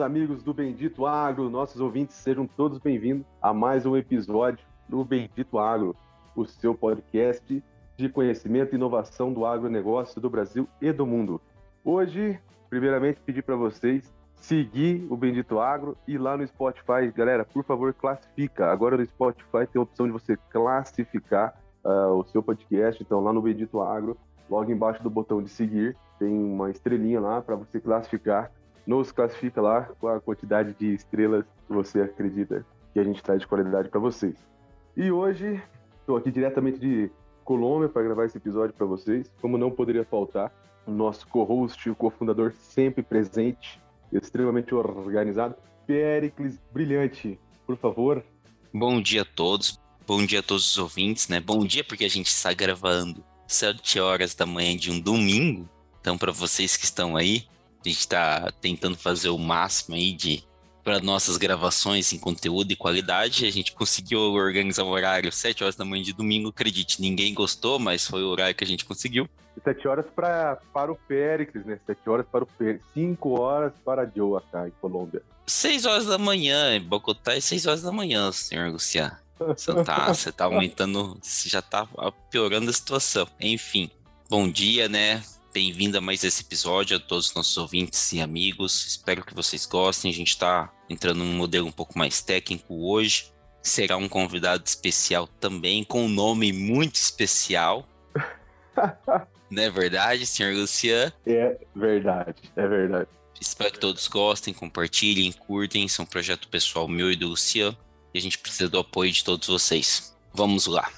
Amigos do Bendito Agro, nossos ouvintes, sejam todos bem-vindos a mais um episódio do Bendito Agro, o seu podcast de conhecimento e inovação do agronegócio do Brasil e do mundo. Hoje, primeiramente, pedir para vocês seguir o Bendito Agro e lá no Spotify, galera, por favor, classifica. Agora no Spotify tem a opção de você classificar uh, o seu podcast, então lá no Bendito Agro, logo embaixo do botão de seguir, tem uma estrelinha lá para você classificar nos classifica lá com a quantidade de estrelas que você acredita que a gente traz de qualidade para vocês. E hoje estou aqui diretamente de Colômbia para gravar esse episódio para vocês. Como não poderia faltar, o nosso co-host, o cofundador sempre presente, extremamente organizado, Pericles Brilhante. Por favor. Bom dia a todos. Bom dia a todos os ouvintes, né? Bom dia porque a gente está gravando 7 horas da manhã de um domingo. Então, para vocês que estão aí, a gente está tentando fazer o máximo aí de para nossas gravações em conteúdo e qualidade. A gente conseguiu organizar o horário 7 horas da manhã de domingo. Acredite, ninguém gostou, mas foi o horário que a gente conseguiu. 7 horas pra, para o Péricles, né? 7 horas para o Péricles. 5 horas para a Joe acá em Colômbia. 6 horas da manhã, em Bogotá é 6 horas da manhã, senhor Luciano. Você tá, você tá aumentando, você já tá piorando a situação. Enfim, bom dia, né? Bem-vindo a mais esse episódio, a todos os nossos ouvintes e amigos. Espero que vocês gostem. A gente está entrando num modelo um pouco mais técnico hoje. Será um convidado especial também, com um nome muito especial. Não é verdade, senhor Lucian? É verdade, é verdade. Espero que todos gostem, compartilhem, curtem. Esse é um projeto pessoal meu e do Lucian. E a gente precisa do apoio de todos vocês. Vamos lá.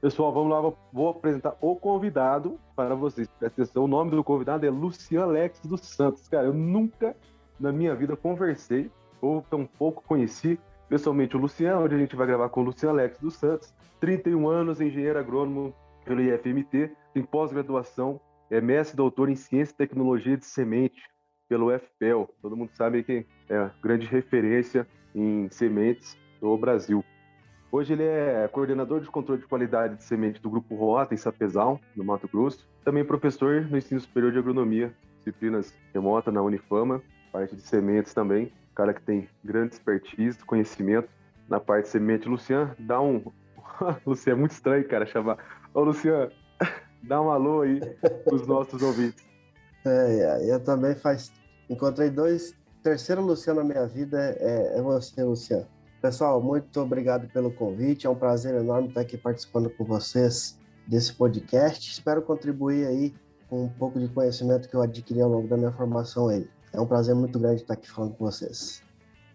Pessoal, vamos lá, vou apresentar o convidado para vocês. Presta atenção, o nome do convidado é Luciano Alex dos Santos. Cara, eu nunca na minha vida conversei ou tão pouco conheci pessoalmente o Luciano, onde a gente vai gravar com o Luciano Alex dos Santos, 31 anos, engenheiro agrônomo pelo IFMT, tem pós-graduação, é mestre doutor em Ciência e Tecnologia de Semente pelo FPEL. Todo mundo sabe que é grande referência em sementes do Brasil. Hoje ele é coordenador de controle de qualidade de semente do Grupo Rota, em Sapezal, no Mato Grosso. Também professor no ensino superior de agronomia, disciplinas remota na Unifama, parte de sementes também. Cara que tem grande expertise, conhecimento na parte de semente. Lucian, dá um. Lucian, é muito estranho, cara, chamar. Ô, Lucian, dá um alô aí pros nossos ouvintes. É, eu também faz. Encontrei dois. Terceiro Luciano na minha vida é, é você, Luciano. Pessoal, muito obrigado pelo convite. É um prazer enorme estar aqui participando com vocês desse podcast. Espero contribuir aí com um pouco de conhecimento que eu adquiri ao longo da minha formação aí. É um prazer muito grande estar aqui falando com vocês.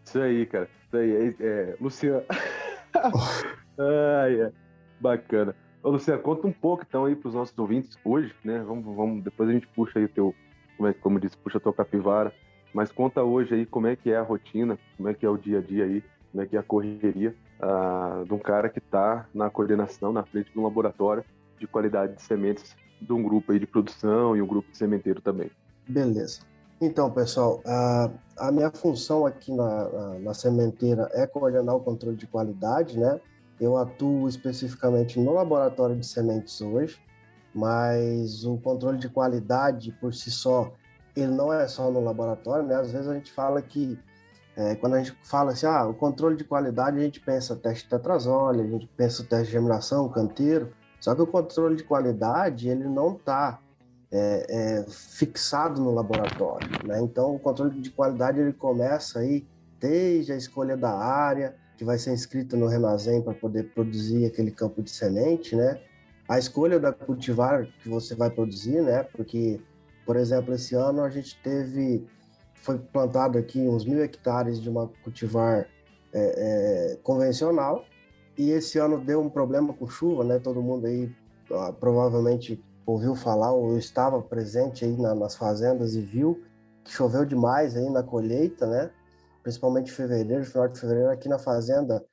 Isso aí, cara. Isso aí. É, é Luciano. Ai, é. Bacana. Ô, Luciano, conta um pouco então aí para os nossos ouvintes hoje, né? Vamos, vamos, depois a gente puxa aí o teu, como, é, como disse, puxa a tua capivara. Mas conta hoje aí como é que é a rotina, como é que é o dia a dia aí né, que é a correria uh, de um cara que está na coordenação, na frente de um laboratório de qualidade de sementes de um grupo aí de produção e um grupo de sementeiro também. Beleza. Então, pessoal, a, a minha função aqui na, na, na, sementeira é coordenar o controle de qualidade, né? Eu atuo especificamente no laboratório de sementes hoje, mas o controle de qualidade por si só, ele não é só no laboratório, né? Às vezes a gente fala que é, quando a gente fala assim, ah, o controle de qualidade, a gente pensa teste de tetrazole, a gente pensa teste de germinação, canteiro, só que o controle de qualidade, ele não está é, é, fixado no laboratório, né? Então, o controle de qualidade, ele começa aí desde a escolha da área, que vai ser inscrita no Renazem para poder produzir aquele campo de semente, né? A escolha da cultivar que você vai produzir, né? Porque, por exemplo, esse ano a gente teve foi plantado aqui uns mil hectares de uma cultivar é, é, convencional e esse ano deu um problema com chuva, né? Todo mundo aí ó, provavelmente ouviu falar ou estava presente aí na, nas fazendas e viu que choveu demais aí na colheita, né? Principalmente fevereiro, final de fevereiro aqui na fazenda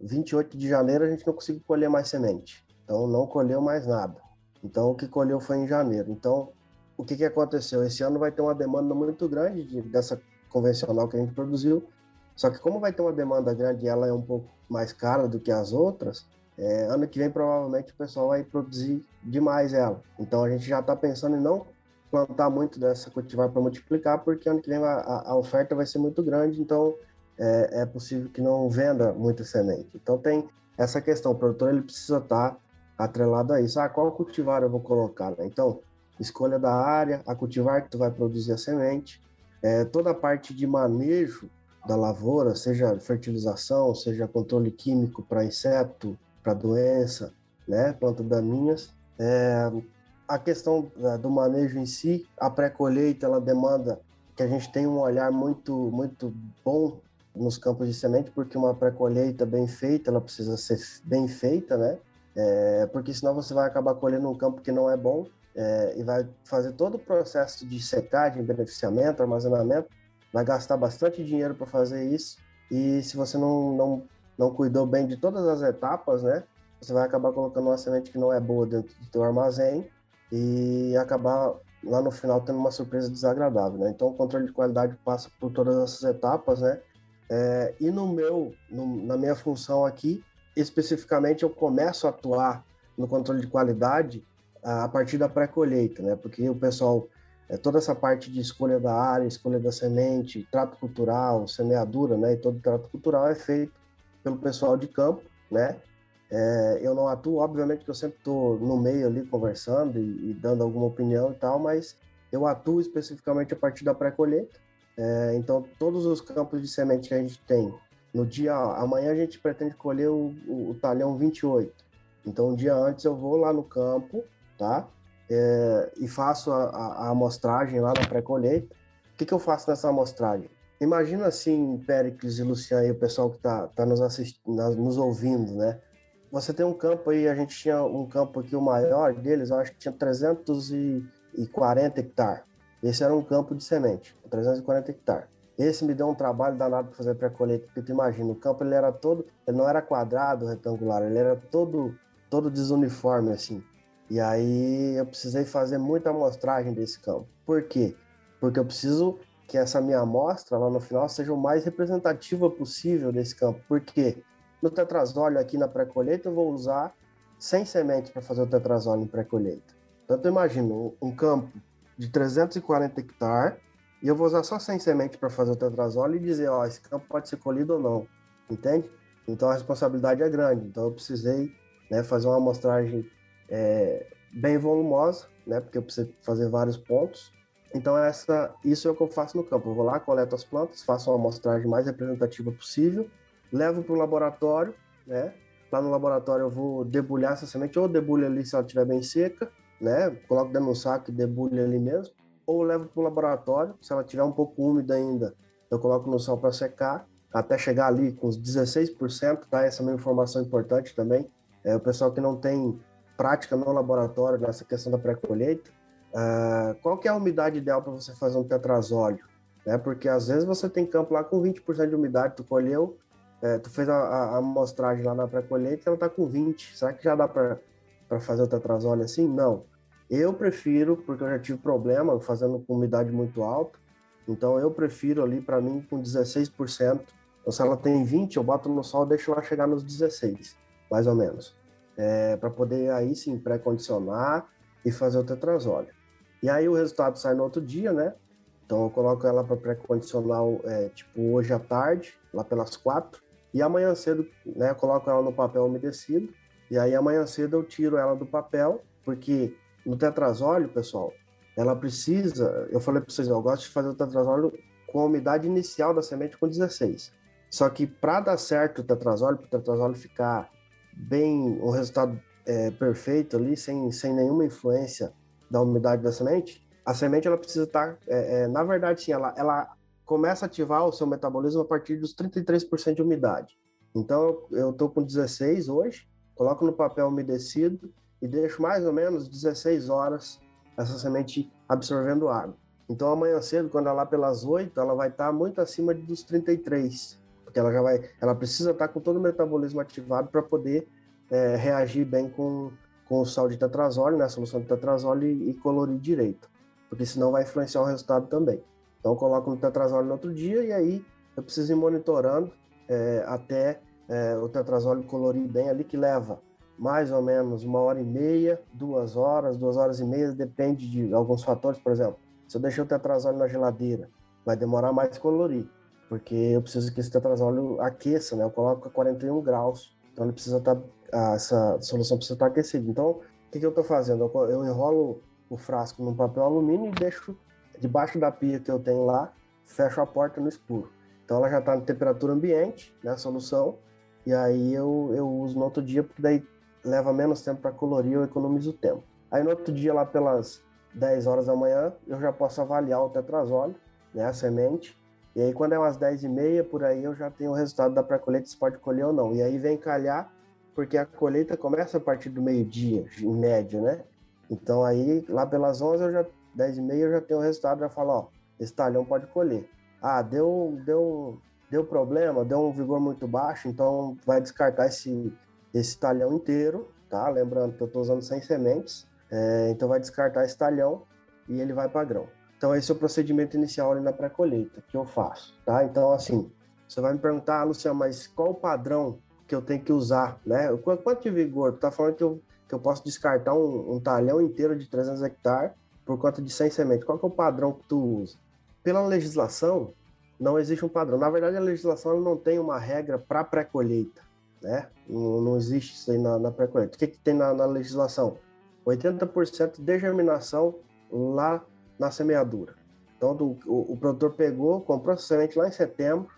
28 de janeiro a gente não conseguiu colher mais semente. Então não colheu mais nada. Então o que colheu foi em janeiro. Então o que, que aconteceu? Esse ano vai ter uma demanda muito grande de, dessa convencional que a gente produziu. Só que como vai ter uma demanda grande e ela é um pouco mais cara do que as outras, é, ano que vem provavelmente o pessoal vai produzir demais ela. Então a gente já está pensando em não plantar muito dessa cultivar para multiplicar, porque ano que vem a, a, oferta vai ser muito grande, então é, é, possível que não venda muita semente. Então tem essa questão, o produtor ele precisa estar tá atrelado a isso. Ah, qual cultivar eu vou colocar? Né? Então, escolha da área, a cultivar que tu vai produzir a semente, é, toda a parte de manejo da lavoura, seja fertilização, seja controle químico para inseto, para doença, né, planta daninhas. É, a questão é, do manejo em si, a pré-colheita, ela demanda que a gente tenha um olhar muito, muito bom nos campos de semente, porque uma pré-colheita bem feita, ela precisa ser bem feita, né? É, porque senão você vai acabar colhendo um campo que não é bom é, e vai fazer todo o processo de secagem, beneficiamento, armazenamento, vai gastar bastante dinheiro para fazer isso. E se você não, não, não cuidou bem de todas as etapas, né? Você vai acabar colocando uma semente que não é boa dentro do teu armazém e acabar lá no final tendo uma surpresa desagradável, né? Então o controle de qualidade passa por todas essas etapas, né? É, e no meu, no, na minha função aqui, especificamente eu começo a atuar no controle de qualidade a partir da pré-colheita, né? Porque o pessoal, é, toda essa parte de escolha da área, escolha da semente, trato cultural, semeadura, né? E todo trato cultural é feito pelo pessoal de campo, né? É, eu não atuo, obviamente que eu sempre estou no meio ali conversando e, e, dando alguma opinião e tal, mas eu atuo especificamente a partir da pré-colheita. É, então, todos os campos de semente que a gente tem, no dia, amanhã a gente pretende colher o, o, o talhão 28. Então, um dia antes eu vou lá no campo, tá? É, e faço a, a, a, amostragem lá na pré-colheita. O que, que eu faço nessa amostragem? Imagina assim, Péricles e Luciano e o pessoal que está tá nos assistindo, nos ouvindo, né? Você tem um campo aí, a gente tinha um campo aqui, o maior deles, eu acho que tinha 340 hectares. Esse era um campo de semente, 340 hectares. Esse me deu um trabalho danado para fazer pré-colheita, porque tu imagina, o campo ele era todo, ele não era quadrado, retangular, ele era todo todo desuniforme assim. E aí eu precisei fazer muita amostragem desse campo. Por quê? Porque eu preciso que essa minha amostra lá no final seja o mais representativa possível desse campo. Por quê? No tetrazóleo aqui na pré-colheita eu vou usar 100 sementes para fazer o tetrazóleo em pré-colheita. Então imagino um campo de 340 hectares e eu vou usar só 100 sementes para fazer o tetrazóleo e dizer, ó, esse campo pode ser colhido ou não, entende? Então a responsabilidade é grande. Então eu precisei né, fazer uma amostragem é, bem volumosa, né? Porque eu preciso fazer vários pontos. Então essa, isso é o que eu faço no campo. Eu vou lá, coleto as plantas, faço uma amostragem mais representativa possível, levo para o laboratório, né? Lá no laboratório eu vou debulhar essa semente, ou debulho ali se ela estiver bem seca, né? Coloco dentro do saco e debulho ali mesmo, ou levo para o laboratório, se ela estiver um pouco úmida ainda, eu coloco no sol para secar, até chegar ali com os 16%, tá? Essa é uma informação importante também. É, o pessoal que não tem prática no laboratório nessa questão da pré-colheita, uh, qual que é a umidade ideal para você fazer um tetrazóleo? Né? Porque às vezes você tem campo lá com 20% de umidade, tu colheu, é, tu fez a, a, amostragem lá na pré-colheita e ela está com 20. Será que já dá para fazer o tetrazóleo assim? Não. Eu prefiro, porque eu já tive problema fazendo com umidade muito alta, então eu prefiro ali para mim com 16%. Então, se ela tem 20, eu boto no sol deixo ela chegar nos 16, mais ou menos é, para poder aí sim pré-condicionar e fazer o tetrazóleo. E aí o resultado sai no outro dia, né? Então eu coloco ela para pré-condicionar é, tipo hoje à tarde, lá pelas quatro, e amanhã cedo, né, eu coloco ela no papel umedecido, e aí amanhã cedo eu tiro ela do papel, porque no tetrazóleo, pessoal, ela precisa, eu falei para vocês, eu gosto de fazer o tetrazóleo com a umidade inicial da semente com 16. Só que para dar certo o tetrazóleo, para o tetrazóleo ficar bem, um resultado é, perfeito ali, sem, sem nenhuma influência da umidade da semente, a semente ela precisa estar, tá, é, é, na verdade, sim, ela, ela começa a ativar o seu metabolismo a partir dos 33% de umidade. Então, eu estou com 16 hoje, coloco no papel umedecido e deixo mais ou menos 16 horas essa semente absorvendo água. Então, amanhã cedo, quando ela lá pelas 8, ela vai estar tá muito acima dos 33, porque ela já vai, ela precisa estar com todo o metabolismo ativado para poder é, reagir bem com, com o sal de tetrazole, né, a solução de tetrazole e, colorir direito, porque senão vai influenciar o resultado também. Então eu coloco no tetrazole no outro dia e aí eu preciso ir monitorando é, até é, o tetrazole colorir bem ali, que leva mais ou menos uma hora e meia, duas horas, duas horas e meia, depende de alguns fatores, por exemplo, se eu deixar o tetrazole na geladeira, vai demorar mais colorir, porque eu preciso que esse tetrazole aqueça, né? Eu coloco a 41 graus, então ele precisa estar, tá, essa solução precisa estar tá aquecida. Então, o que, que eu estou fazendo? Eu, eu enrolo o frasco num papel alumínio e deixo debaixo da pia que eu tenho lá, fecho a porta no escuro. Então ela já está na temperatura ambiente, né, a solução, e aí eu, eu uso no outro dia, porque daí leva menos tempo para colorir, eu economizo tempo. Aí no outro dia, lá pelas 10 horas da manhã, eu já posso avaliar o tetrazole, né, a semente, e aí quando é umas 10 e meia, por aí, eu já tenho o resultado da pré-colheita, se pode colher ou não. E aí vem calhar, porque a colheita começa a partir do meio-dia, em média, né? Então aí, lá pelas 11, eu já, 10 e meia, eu já tenho o resultado, já falo, ó, esse talhão pode colher. Ah, deu, deu, deu problema, deu um vigor muito baixo, então vai descartar esse, esse talhão inteiro, tá? Lembrando que eu estou usando 100 sementes, é, então vai descartar esse talhão e ele vai para grão. Então esse é o procedimento inicial na pré-colheita que eu faço, tá? Então assim, você vai me perguntar, ah, Luciano, mas qual o padrão que eu tenho que usar, né? Quanto de vigor? Tu tá falando que eu, que eu posso descartar um, um talhão inteiro de 300 hectares por conta de 100 sementes. Qual que é o padrão que tu usa? pela legislação, não existe um padrão. Na verdade, a legislação não tem uma regra para pré-colheita, né? Não, não, existe isso aí na, na pré-colheita. O que, que tem na, na legislação? 80% de germinação lá na semeadura. Então, do, o, o, produtor pegou, comprou a semente lá em setembro.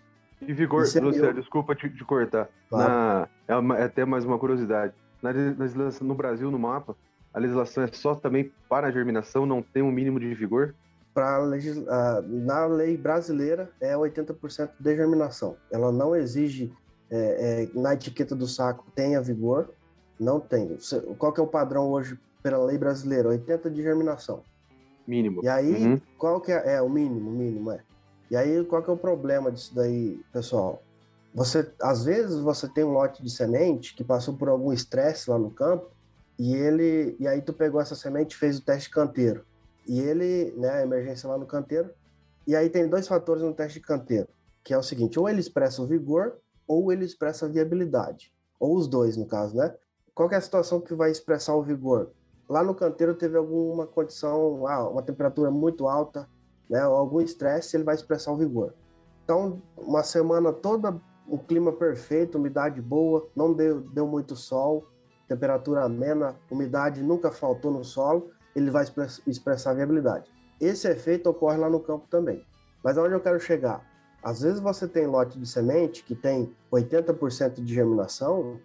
E vigor, Luciano, desculpa te, te cortar. Claro. Na, é, é, até mais uma curiosidade. Na, na, no Brasil, no mapa, a legislação é só também para a germinação, não tem um mínimo de vigor? para uh, na lei brasileira é 80% de germinação. Ela não exige é, é, na etiqueta do saco tenha vigor, não tem. Qual que é o padrão hoje pela lei brasileira? 80 de germinação. Mínimo. E aí, uhum. qual que é, é o mínimo, mínimo é. E aí, qual que é o problema disso daí, pessoal? Você, às vezes, você tem um lote de semente que passou por algum estresse lá no campo e ele, e aí tu pegou essa semente e fez o teste canteiro. E ele, né, a emergência lá no canteiro. E aí tem dois fatores no teste de canteiro, que é o seguinte, ou ele expressa o vigor, ou ele expressa a viabilidade. Ou os dois, no caso, né? Qual é a situação que vai expressar o vigor? Lá no canteiro teve alguma condição, ah, uma temperatura muito alta, né, ou algum estresse, ele vai expressar o vigor. Então, uma semana toda, o clima perfeito, umidade boa, não deu, deu muito sol, temperatura amena, umidade nunca faltou no solo, ele vai expressar a viabilidade. Esse efeito ocorre lá no campo também. Mas aonde eu quero chegar? Às vezes você tem lote de semente que tem 80% de germinação,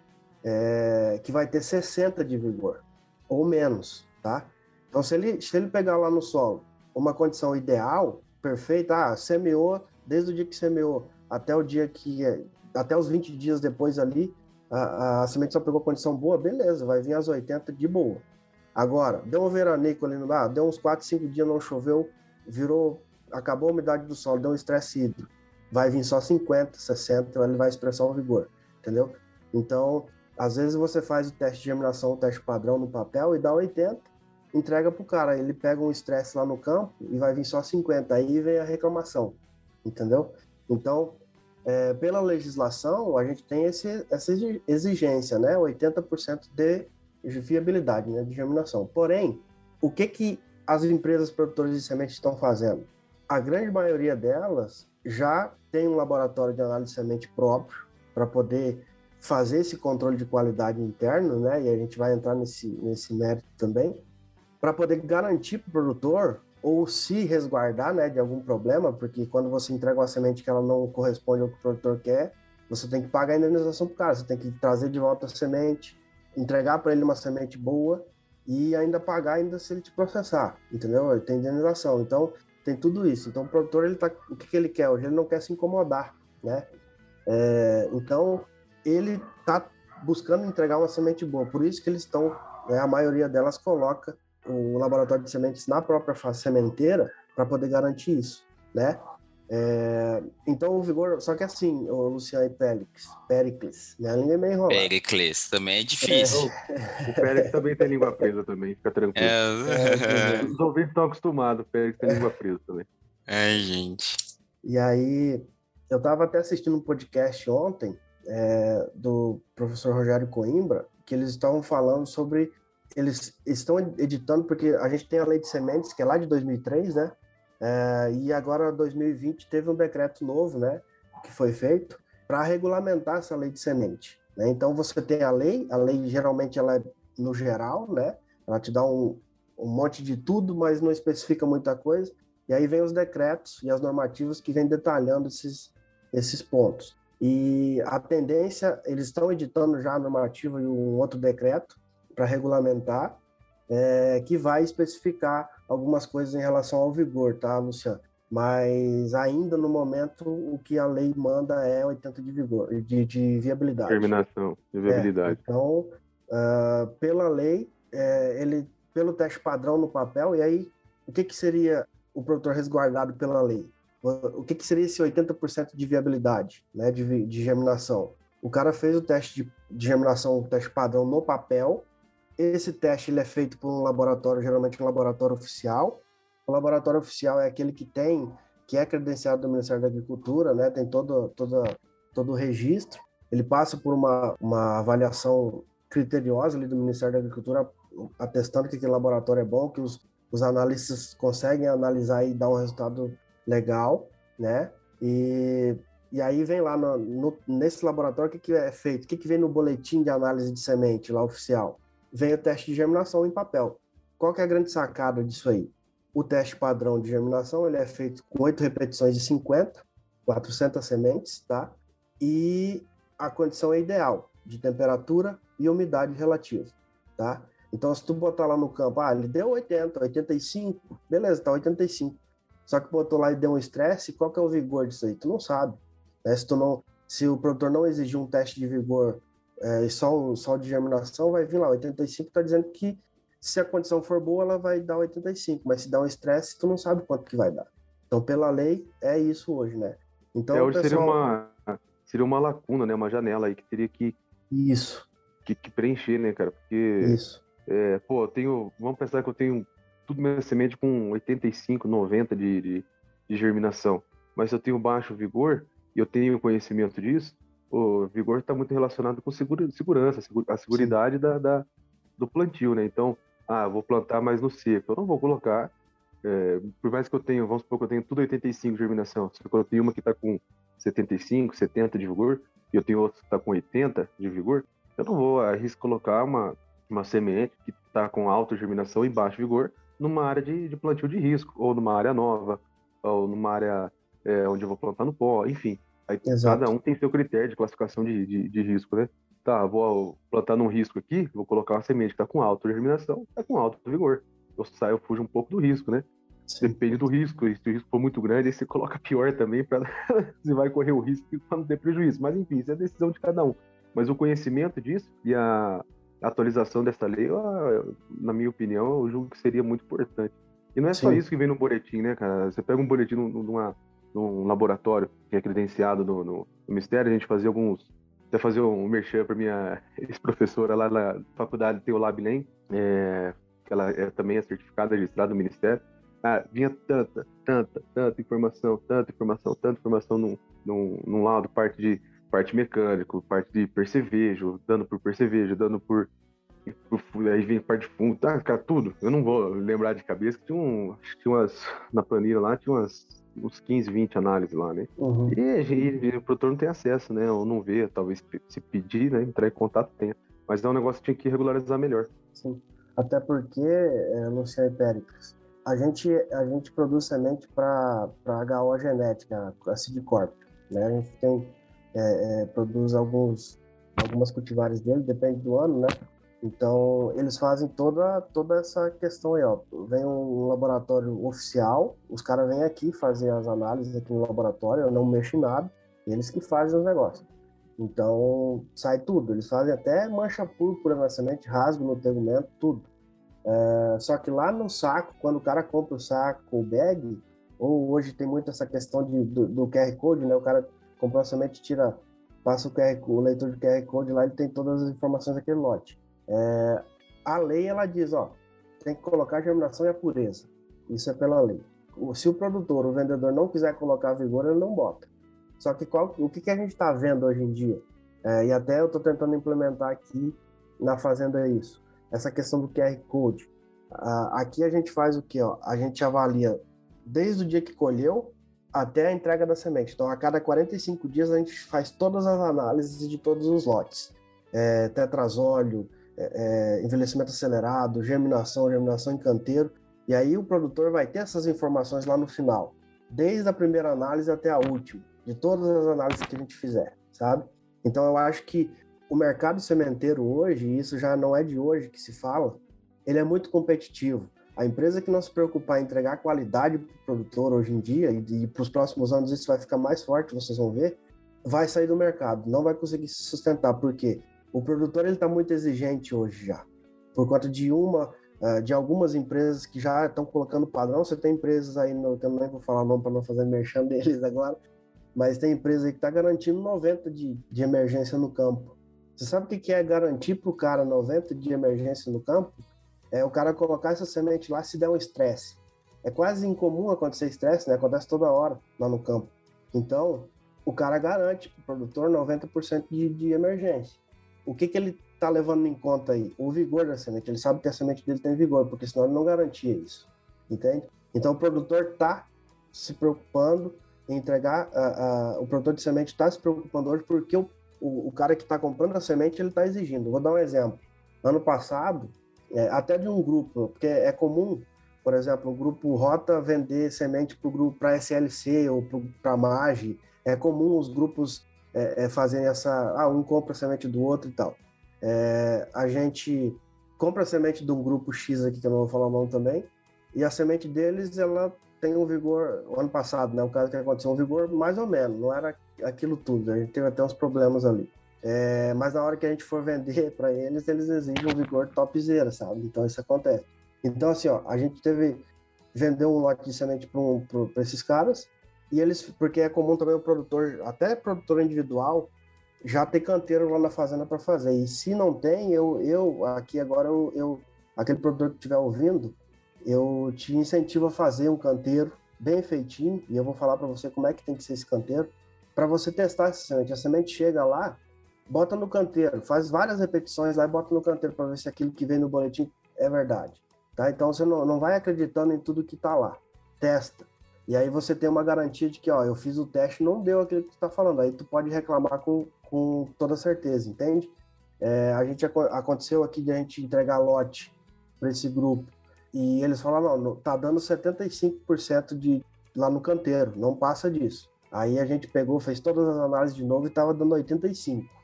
é, que vai ter 60% de vigor, ou menos, tá? Então, se ele, se ele pegar lá no solo uma condição ideal, perfeita, ah, semeou, desde o dia que semeou até o dia que, até os 20 dias depois ali, a, a semente só pegou condição boa, beleza, vai vir as 80 de boa. Agora, deu um veranico ali no mar, deu uns 4, 5 dias, não choveu, virou, acabou a umidade do solo, deu um estresse hídrico. Vai vir só 50, 60, ele vai expressar o vigor, entendeu? Então, às vezes você faz o teste de germinação, o teste padrão no papel e dá 80, entrega pro cara, ele pega um estresse lá no campo e vai vir só 50, aí vem a reclamação, entendeu? Então, é, pela legislação, a gente tem esse, essa exigência, né? 80% de de viabilidade, né, de germinação. Porém, o que que as empresas produtoras de sementes estão fazendo? A grande maioria delas já tem um laboratório de análise de semente próprio para poder fazer esse controle de qualidade interno, né? E a gente vai entrar nesse, nesse mérito também, para poder garantir para o produtor ou se resguardar, né, de algum problema, porque quando você entrega uma semente que ela não corresponde ao que o produtor quer, você tem que pagar a indenização para o cara, você tem que trazer de volta a semente, entregar para ele uma semente boa e ainda pagar ainda se ele te processar, entendeu? Ele tem indenização. Então, tem tudo isso. Então, o produtor, ele tá, o que, que ele quer hoje? Ele não quer se incomodar, né? É, então, ele tá buscando entregar uma semente boa. Por isso que eles estão, né, a maioria delas coloca o laboratório de sementes na própria sementeira para poder garantir isso, né? É, então o vigor, só que assim, o Luciano e Péricles, Péricles, minha língua é meio enrolada. Péricles, também é difícil. É, o Péricles também tem língua presa também, fica tranquilo. É... Os ouvintes estão acostumados, o Péricles tem língua presa também. Ai, gente. E aí, eu estava até assistindo um podcast ontem é, do professor Rogério Coimbra, que eles estavam falando sobre. Eles estão editando, porque a gente tem a lei de sementes, que é lá de 2003, né? É, e agora, 2020, teve um decreto novo, né? Que foi feito para regulamentar essa lei de semente. Né? Então, você tem a lei, a lei geralmente ela é no geral, né? Ela te dá um, um monte de tudo, mas não especifica muita coisa. E aí vem os decretos e as normativas que vêm detalhando esses, esses pontos. E a tendência, eles estão editando já a normativa e um outro decreto para regulamentar, é, que vai especificar algumas coisas em relação ao vigor, tá, Luciano? Mas ainda no momento o que a lei manda é 80 de vigor, de, de viabilidade. Terminação, de viabilidade. É, então, uh, pela lei, é, ele, pelo teste padrão no papel, e aí o que, que seria o produtor resguardado pela lei? O que, que seria esse 80% de viabilidade, né, de, de, germinação? O cara fez o teste de, de germinação, o teste padrão no papel. Esse teste ele é feito por um laboratório, geralmente um laboratório oficial. O laboratório oficial é aquele que tem, que é credenciado do Ministério da Agricultura, né, tem todo, todo, todo o registro. Ele passa por uma, uma avaliação criteriosa ali do Ministério da Agricultura, atestando que aquele laboratório é bom, que os, os analistas conseguem analisar e dar um resultado legal, né? E, e aí vem lá no, no, nesse laboratório, o que, que é feito? O que, que vem no boletim de análise de semente lá oficial? Vem o teste de germinação em papel. Qual que é a grande sacada disso aí? O teste padrão de germinação ele é feito com oito repetições de 50, 400 sementes, tá? E a condição é ideal de temperatura e umidade relativa, tá? Então, se tu botar lá no campo, ah, ele deu 80, 85, beleza, tá 85. Só que botou lá e deu um estresse, qual que é o vigor disso aí? Tu não sabe. Né? Se, tu não, se o produtor não exigir um teste de vigor é, e só, só de germinação, vai vir lá, 85 está dizendo que se a condição for boa, ela vai dar 85, mas se dá um estresse, tu não sabe quanto que vai dar. Então, pela lei, é isso hoje, né? Então, é, hoje pessoal... seria, uma, seria uma lacuna, né? Uma janela aí que teria que... Isso. Que, que preencher, né, cara? Porque... Isso. É, pô, eu tenho... Vamos pensar que eu tenho tudo minha semente com 85, 90 de, de, de germinação. Mas eu tenho baixo vigor e eu tenho conhecimento disso, o vigor está muito relacionado com segura, segurança, a seguridade da, da, do plantio, né? Então, ah, vou plantar mais no seco. Eu não vou colocar, é, por mais que eu tenha, vamos supor que eu tenho tudo 85 de germinação, se eu tenho uma que está com 75, 70 de vigor, e eu tenho outra que está com 80 de vigor, eu não vou arriscar colocar uma, uma semente que está com alta germinação e baixo vigor, numa área de, de plantio de risco, ou numa área nova, ou numa área é, onde eu vou plantar no pó, enfim. Aí Exato. cada um tem seu critério de classificação de, de, de, risco, né? Tá, vou plantar num risco aqui, vou colocar uma semente que está com alta germinação, está com alto vigor. Eu saio, eu fujo um pouco do risco, né? Sim. Depende do risco, e se o risco for muito grande, aí você coloca pior também, para você vai correr o risco para não ter prejuízo. Mas enfim, isso é a decisão de cada um. Mas o conhecimento disso e a, atualização dessa lei, eu, na minha opinião, eu julgo que seria muito importante. E não é Sim. só isso que vem no boletim, né, cara? Você pega um boletim numa, num laboratório que é credenciado no, no, no Ministério, a gente fazia alguns. Até fazer um merchan para minha ex-professora lá na faculdade, tem o LabLem, é, ela é, também é certificada, registrada no Ministério. Ah, vinha tanta, tanta, tanta informação, tanta informação, tanta informação num, num, num lado, parte de parte mecânico, parte de percevejo, dano por percevejo, dano por. Aí vem parte de fundo, tá, cara, tudo. Eu não vou lembrar de cabeça, que tinha, um, tinha umas. Na planilha lá, tinha umas, uns 15, 20 análises lá, né? Uhum. E, e, e, o produtor não tem acesso, né? Ou não vê, talvez se pedir, né? Entrar em contato tenha. Mas é um negócio que tinha que regularizar melhor. Sim. Até porque, é, Luciano Péricles, a gente, a gente produz semente para HO genética, a Sidcorp. Né? A gente tem é, é, produz alguns, algumas cultivares dele, depende do ano, né? Então, eles fazem toda, toda essa questão aí, ó. Vem um laboratório oficial, os caras vêm aqui fazer as análises aqui no laboratório, eu não mexo em nada, eles que fazem os negócios. Então, sai tudo. Eles fazem até mancha púrpura na semente, rasgo no tegumento, tudo. É, só que lá no saco, quando o cara compra o saco, o bag, ou hoje tem muito essa questão de, do, do QR Code, né? O cara comprou a semente, tira, passa o, QR, o leitor de QR Code lá, ele tem todas as informações daquele lote. É, a lei, ela diz, ó, tem que colocar a germinação e a pureza. Isso é pela lei. Se o produtor, o vendedor não quiser colocar vigor, ele não bota. Só que qual, o que, que a gente está vendo hoje em dia? É, e até eu estou tentando implementar aqui na fazenda isso. Essa questão do QR Code. Aqui a gente faz o que? A gente avalia desde o dia que colheu até a entrega da semente. Então, a cada 45 dias, a gente faz todas as análises de todos os lotes. É, tetrazóleo, é, é, envelhecimento acelerado, germinação, germinação em canteiro. E aí o produtor vai ter essas informações lá no final, desde a primeira análise até a última, de todas as análises que a gente fizer, sabe? Então eu acho que o mercado sementeiro hoje, e isso já não é de hoje que se fala, ele é muito competitivo. A empresa que não se preocupar em entregar qualidade para o produtor hoje em dia, e, e para os próximos anos isso vai ficar mais forte, vocês vão ver, vai sair do mercado, não vai conseguir se sustentar. Por quê? O produtor ele está muito exigente hoje já, por conta de uma, uh, de algumas empresas que já estão colocando padrão. Você tem empresas aí, no, eu nem vou falar não para não fazer merchan deles agora, mas tem empresa aí que está garantindo 90 de, de emergência no campo. Você sabe o que é garantir para o cara 90 de emergência no campo? É o cara colocar essa semente lá se der um estresse. É quase incomum acontecer estresse, né? Acontece toda hora lá no campo. Então, o cara garante para o produtor 90% de, de emergência. O que, que ele está levando em conta aí? O vigor da semente. Ele sabe que a semente dele tem vigor, porque senão ele não garantia isso. Entende? Então, o produtor está se preocupando em entregar. Uh, uh, o produtor de semente está se preocupando hoje porque o o, o cara que está comprando a semente ele está exigindo. Vou dar um exemplo. Ano passado, é, até de um grupo, porque é comum, por exemplo, o grupo Rota vender semente para para SLC ou para MAGE. É comum os grupos é, é, fazerem essa. Ah, um compra a semente do outro e tal. É, a gente compra a semente de um grupo X aqui, que eu não vou falar o nome também, e a semente deles, ela tem um vigor, ano passado, né? O caso que aconteceu, um vigor mais ou menos, não era aquilo tudo. A gente teve até uns problemas ali. É, mas na hora que a gente for vender para eles, eles exigem um vigor topzera, sabe? Então isso acontece. Então, assim, ó, a gente teve vender um lote de semente para um, esses caras, e eles, porque é comum também o produtor, até produtor individual, já ter canteiro lá na fazenda para fazer. E se não tem, eu, eu aqui agora, eu, eu aquele produtor que estiver ouvindo, eu te incentivo a fazer um canteiro bem feitinho, e eu vou falar para você como é que tem que ser esse canteiro para você testar essa semente. A semente chega lá, bota no canteiro, faz várias repetições lá e bota no canteiro para ver se aquilo que vem no boletim é verdade. Tá? Então você não, não vai acreditando em tudo que está lá. Testa. E aí você tem uma garantia de que, ó, eu fiz o teste não deu aquilo que tu está falando. Aí tu pode reclamar com, com toda certeza, entende? É, a gente aconteceu aqui de a gente entregar lote para esse grupo e eles falaram, não, tá dando 75% de lá no canteiro, não passa disso. Aí a gente pegou, fez todas as análises de novo e estava dando 85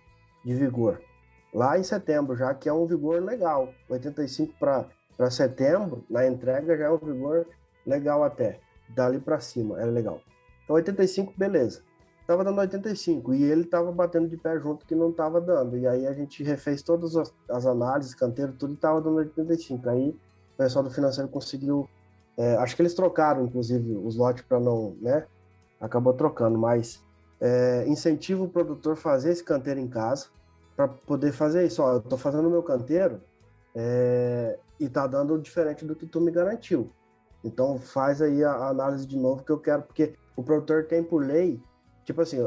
de vigor. Lá em setembro, já que é um vigor legal. 85 para setembro, na entrega já é um vigor legal até. Dali para cima, é legal. Então 85, beleza. Tava dando 85 e ele tava batendo de pé junto que não tava dando. E aí a gente refez todas as, as análises, canteiro, tudo e tava dando 85. Aí o pessoal do financeiro conseguiu. É, acho que eles trocaram, inclusive, os lotes para não, né? acabou trocando, mas é, incentiva o produtor a fazer esse canteiro em casa para poder fazer isso. Ó, eu estou fazendo o meu canteiro é, e tá dando diferente do que tu me garantiu. Então faz aí a, análise de novo que eu quero, porque o produtor tem por lei, tipo assim,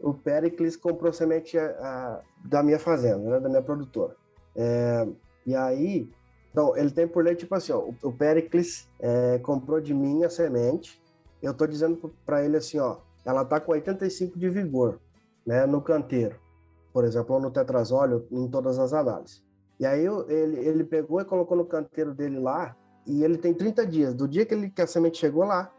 o Pericles comprou semente uh, da minha fazenda, né, da minha produtora. É, e aí, então, ele tem por lei, tipo assim, ó, o, o Pericles é, comprou de mim a semente, eu estou dizendo para ele assim, ó, ela está com 85 de vigor, né, no canteiro, por exemplo, ou no tetrazóleo, em todas as análises. E aí ele, ele pegou e colocou no canteiro dele lá, e ele tem 30 dias, do dia que, ele, que a semente chegou lá,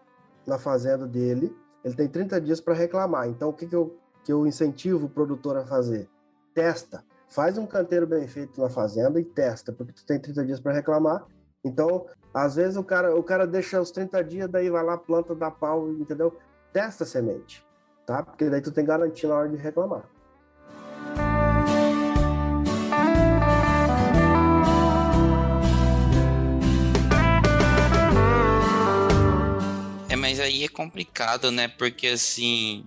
na fazenda dele, ele tem 30 dias para reclamar. Então, o que, que, eu, que eu incentivo o produtor a fazer? Testa. Faz um canteiro bem feito na fazenda e testa, porque tu tem 30 dias para reclamar. Então, às vezes o cara, o cara deixa os 30 dias, daí vai lá, planta, dá pau, entendeu? Testa a semente, tá? Porque daí tu tem garantia na hora de reclamar. É, mas aí é complicado, né? Porque assim,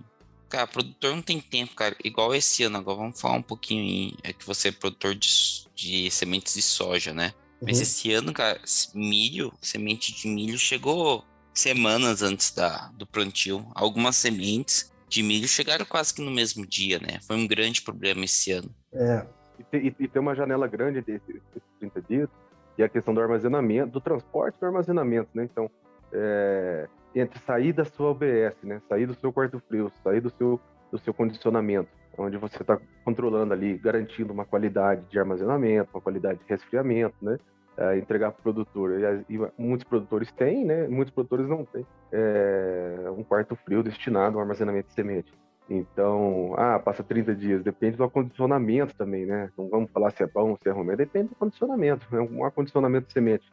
cara, produtor não tem tempo, cara. Igual esse ano, agora vamos falar um pouquinho em, é que você é produtor de, de sementes de soja, né? Uhum. Mas esse ano, cara, milho, semente de milho chegou semanas antes da, do plantio. Algumas sementes de milho chegaram quase que no mesmo dia, né? Foi um grande problema esse ano. É. E, e, e tem uma janela grande desses 30 dias, e a questão do armazenamento, do transporte do armazenamento, né? Então, é, entre sair da sua OBS, né? Sair do seu quarto frio, sair do seu, do seu condicionamento, onde você está controlando ali, garantindo uma qualidade de armazenamento, uma qualidade de resfriamento, né? É, entregar para o produtor. E, e, muitos produtores têm, né? Muitos produtores não têm é, um quarto frio destinado ao armazenamento de semente. Então, ah, passa 30 dias, depende do acondicionamento também, né? Não vamos falar se é bom, se é ruim, depende do acondicionamento. Né? Um acondicionamento de semente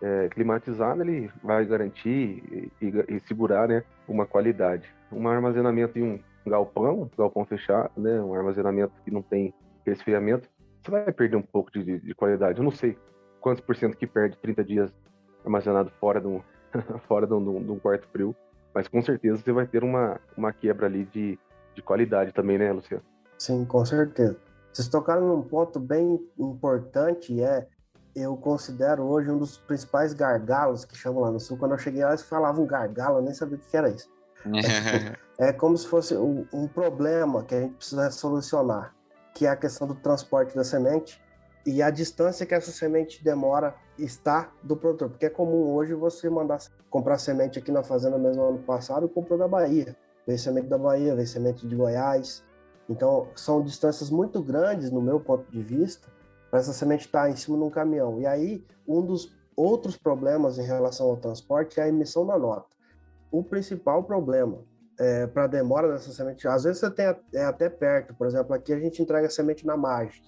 é, climatizado, ele vai garantir e, e, e, segurar né, uma qualidade. Um armazenamento em um galpão, galpão fechado, né, um armazenamento que não tem resfriamento, você vai perder um pouco de, de qualidade. Eu não sei quantos por cento que perde 30 dias armazenado fora de um, fora de um, de um quarto frio, mas com certeza você vai ter uma, uma quebra ali de, de qualidade também, né, Luciano? Sim, com certeza. Vocês tocaram num ponto bem importante, é eu considero hoje um dos principais gargalos que chamam lá no sul. Quando eu cheguei lá, eles falavam gargalo, eu nem sabia o que era isso. é, é como se fosse um, um, problema que a gente precisa solucionar, que é a questão do transporte da semente e a distância que essa semente demora está do produtor. Porque é comum hoje você mandar comprar semente aqui na fazenda mesmo ano passado, comprou da Bahia veio semente da Bahia, veio semente de Goiás. Então, são distâncias muito grandes, no meu ponto de vista, para essa semente estar em cima de um caminhão. E aí, um dos outros problemas em relação ao transporte é a emissão da nota. O principal problema é, para a demora dessa semente, às vezes você tem é até perto, por exemplo, aqui a gente entrega semente na margem.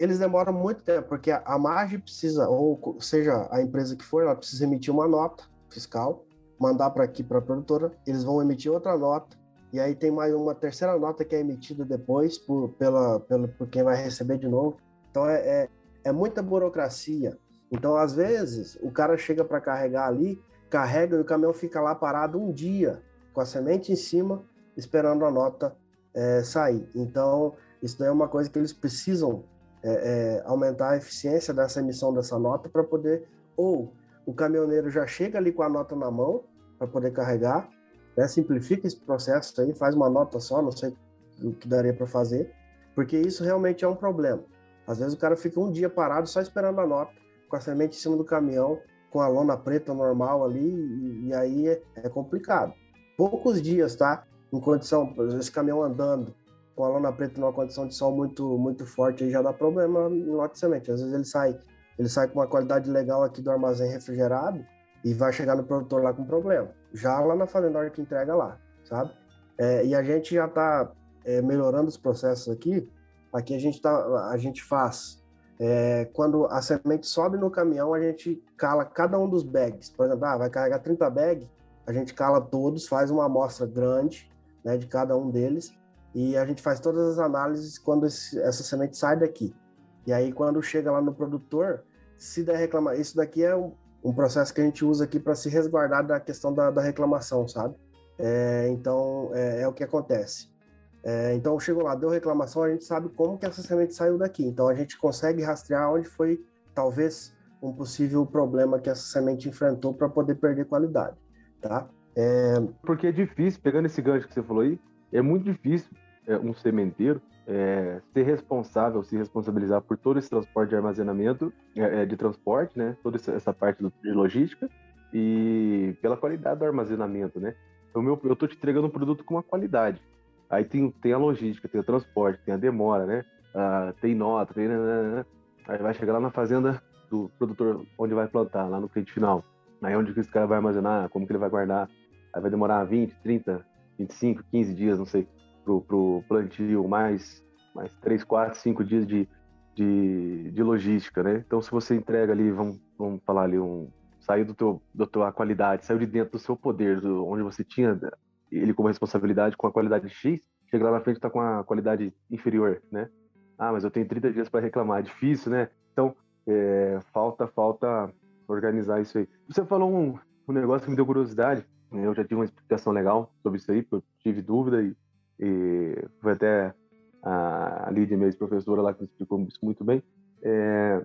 Eles demoram muito tempo, porque a, a precisa, ou seja, a empresa que for, ela precisa emitir uma nota fiscal, mandar para aqui para a produtora, eles vão emitir outra nota, e aí tem mais uma terceira nota que é emitida depois por, pela, pela, por quem vai receber de novo. Então é, é, é muita burocracia. Então, às vezes, o cara chega para carregar ali, carrega e o caminhão fica lá parado um dia, com a semente em cima, esperando a nota é, sair. Então, isso é uma coisa que eles precisam é, é, aumentar a eficiência dessa emissão dessa nota para poder, ou o caminhoneiro já chega ali com a nota na mão para poder carregar, né? Simplifica esse processo aí, faz uma nota só, não sei o que daria para fazer, porque isso realmente é um problema. Às vezes o cara fica um dia parado só esperando a nota, com a semente em cima do caminhão, com a lona preta normal ali, e, e aí é, é, complicado. Poucos dias, tá? Em condição, esse caminhão andando com a lona preta numa condição de sol muito, muito forte, aí já dá problema em lote de semente. Às vezes ele sai, ele sai com uma qualidade legal aqui do armazém refrigerado e vai chegar no produtor lá com problema já lá na fazenda hora que entrega lá, sabe? É, e a gente já está é, melhorando os processos aqui. Aqui a gente tá, a gente faz é, quando a semente sobe no caminhão, a gente cala cada um dos bags. Por exemplo, ah, vai carregar 30 bags, a gente cala todos, faz uma amostra grande né, de cada um deles e a gente faz todas as análises quando esse, essa semente sai daqui. E aí, quando chega lá no produtor, se der reclamar, isso daqui é um, um processo que a gente usa aqui para se resguardar da questão da, da reclamação, sabe? É, então, é, é, o que acontece. É, então, chegou lá, deu reclamação, a gente sabe como que essa semente saiu daqui. Então, a gente consegue rastrear onde foi, talvez, um possível problema que essa semente enfrentou para poder perder qualidade, tá? É... Porque é difícil, pegando esse gancho que você falou aí, é muito difícil é, um sementeiro é, ser responsável, se responsabilizar por todo esse transporte de armazenamento, é, é de transporte, né? Toda essa parte de logística e pela qualidade do armazenamento, né? Então, meu, eu estou te entregando um produto com uma qualidade. Aí tem, tem a logística, tem o transporte, tem a demora, né? Ah, tem nota, tem... Né, né, né, Aí vai chegar lá na fazenda do produtor onde vai plantar, lá no cliente final. Aí onde que esse cara vai armazenar, como que ele vai guardar. Aí vai demorar 20, 30, 25, 15 dias, não sei pro, pro plantio, mais, mais 3, 4, 5 dias de, de, de logística, né? Então, se você entrega ali, vamos, vamos falar ali, um, saiu do teu, da tua qualidade, saiu de dentro do seu poder, do, onde você tinha ele como responsabilidade com a qualidade X, chega lá na frente está com a qualidade inferior, né? Ah, mas eu tenho 30 dias para reclamar, é difícil, né? Então, é, falta, falta organizar isso aí. Você falou um, um negócio que me deu curiosidade, Eu já tive uma explicação legal sobre isso aí, porque eu tive dúvida e, e foi até a Lídia, minha ex-professora lá, que me explicou isso muito bem. É,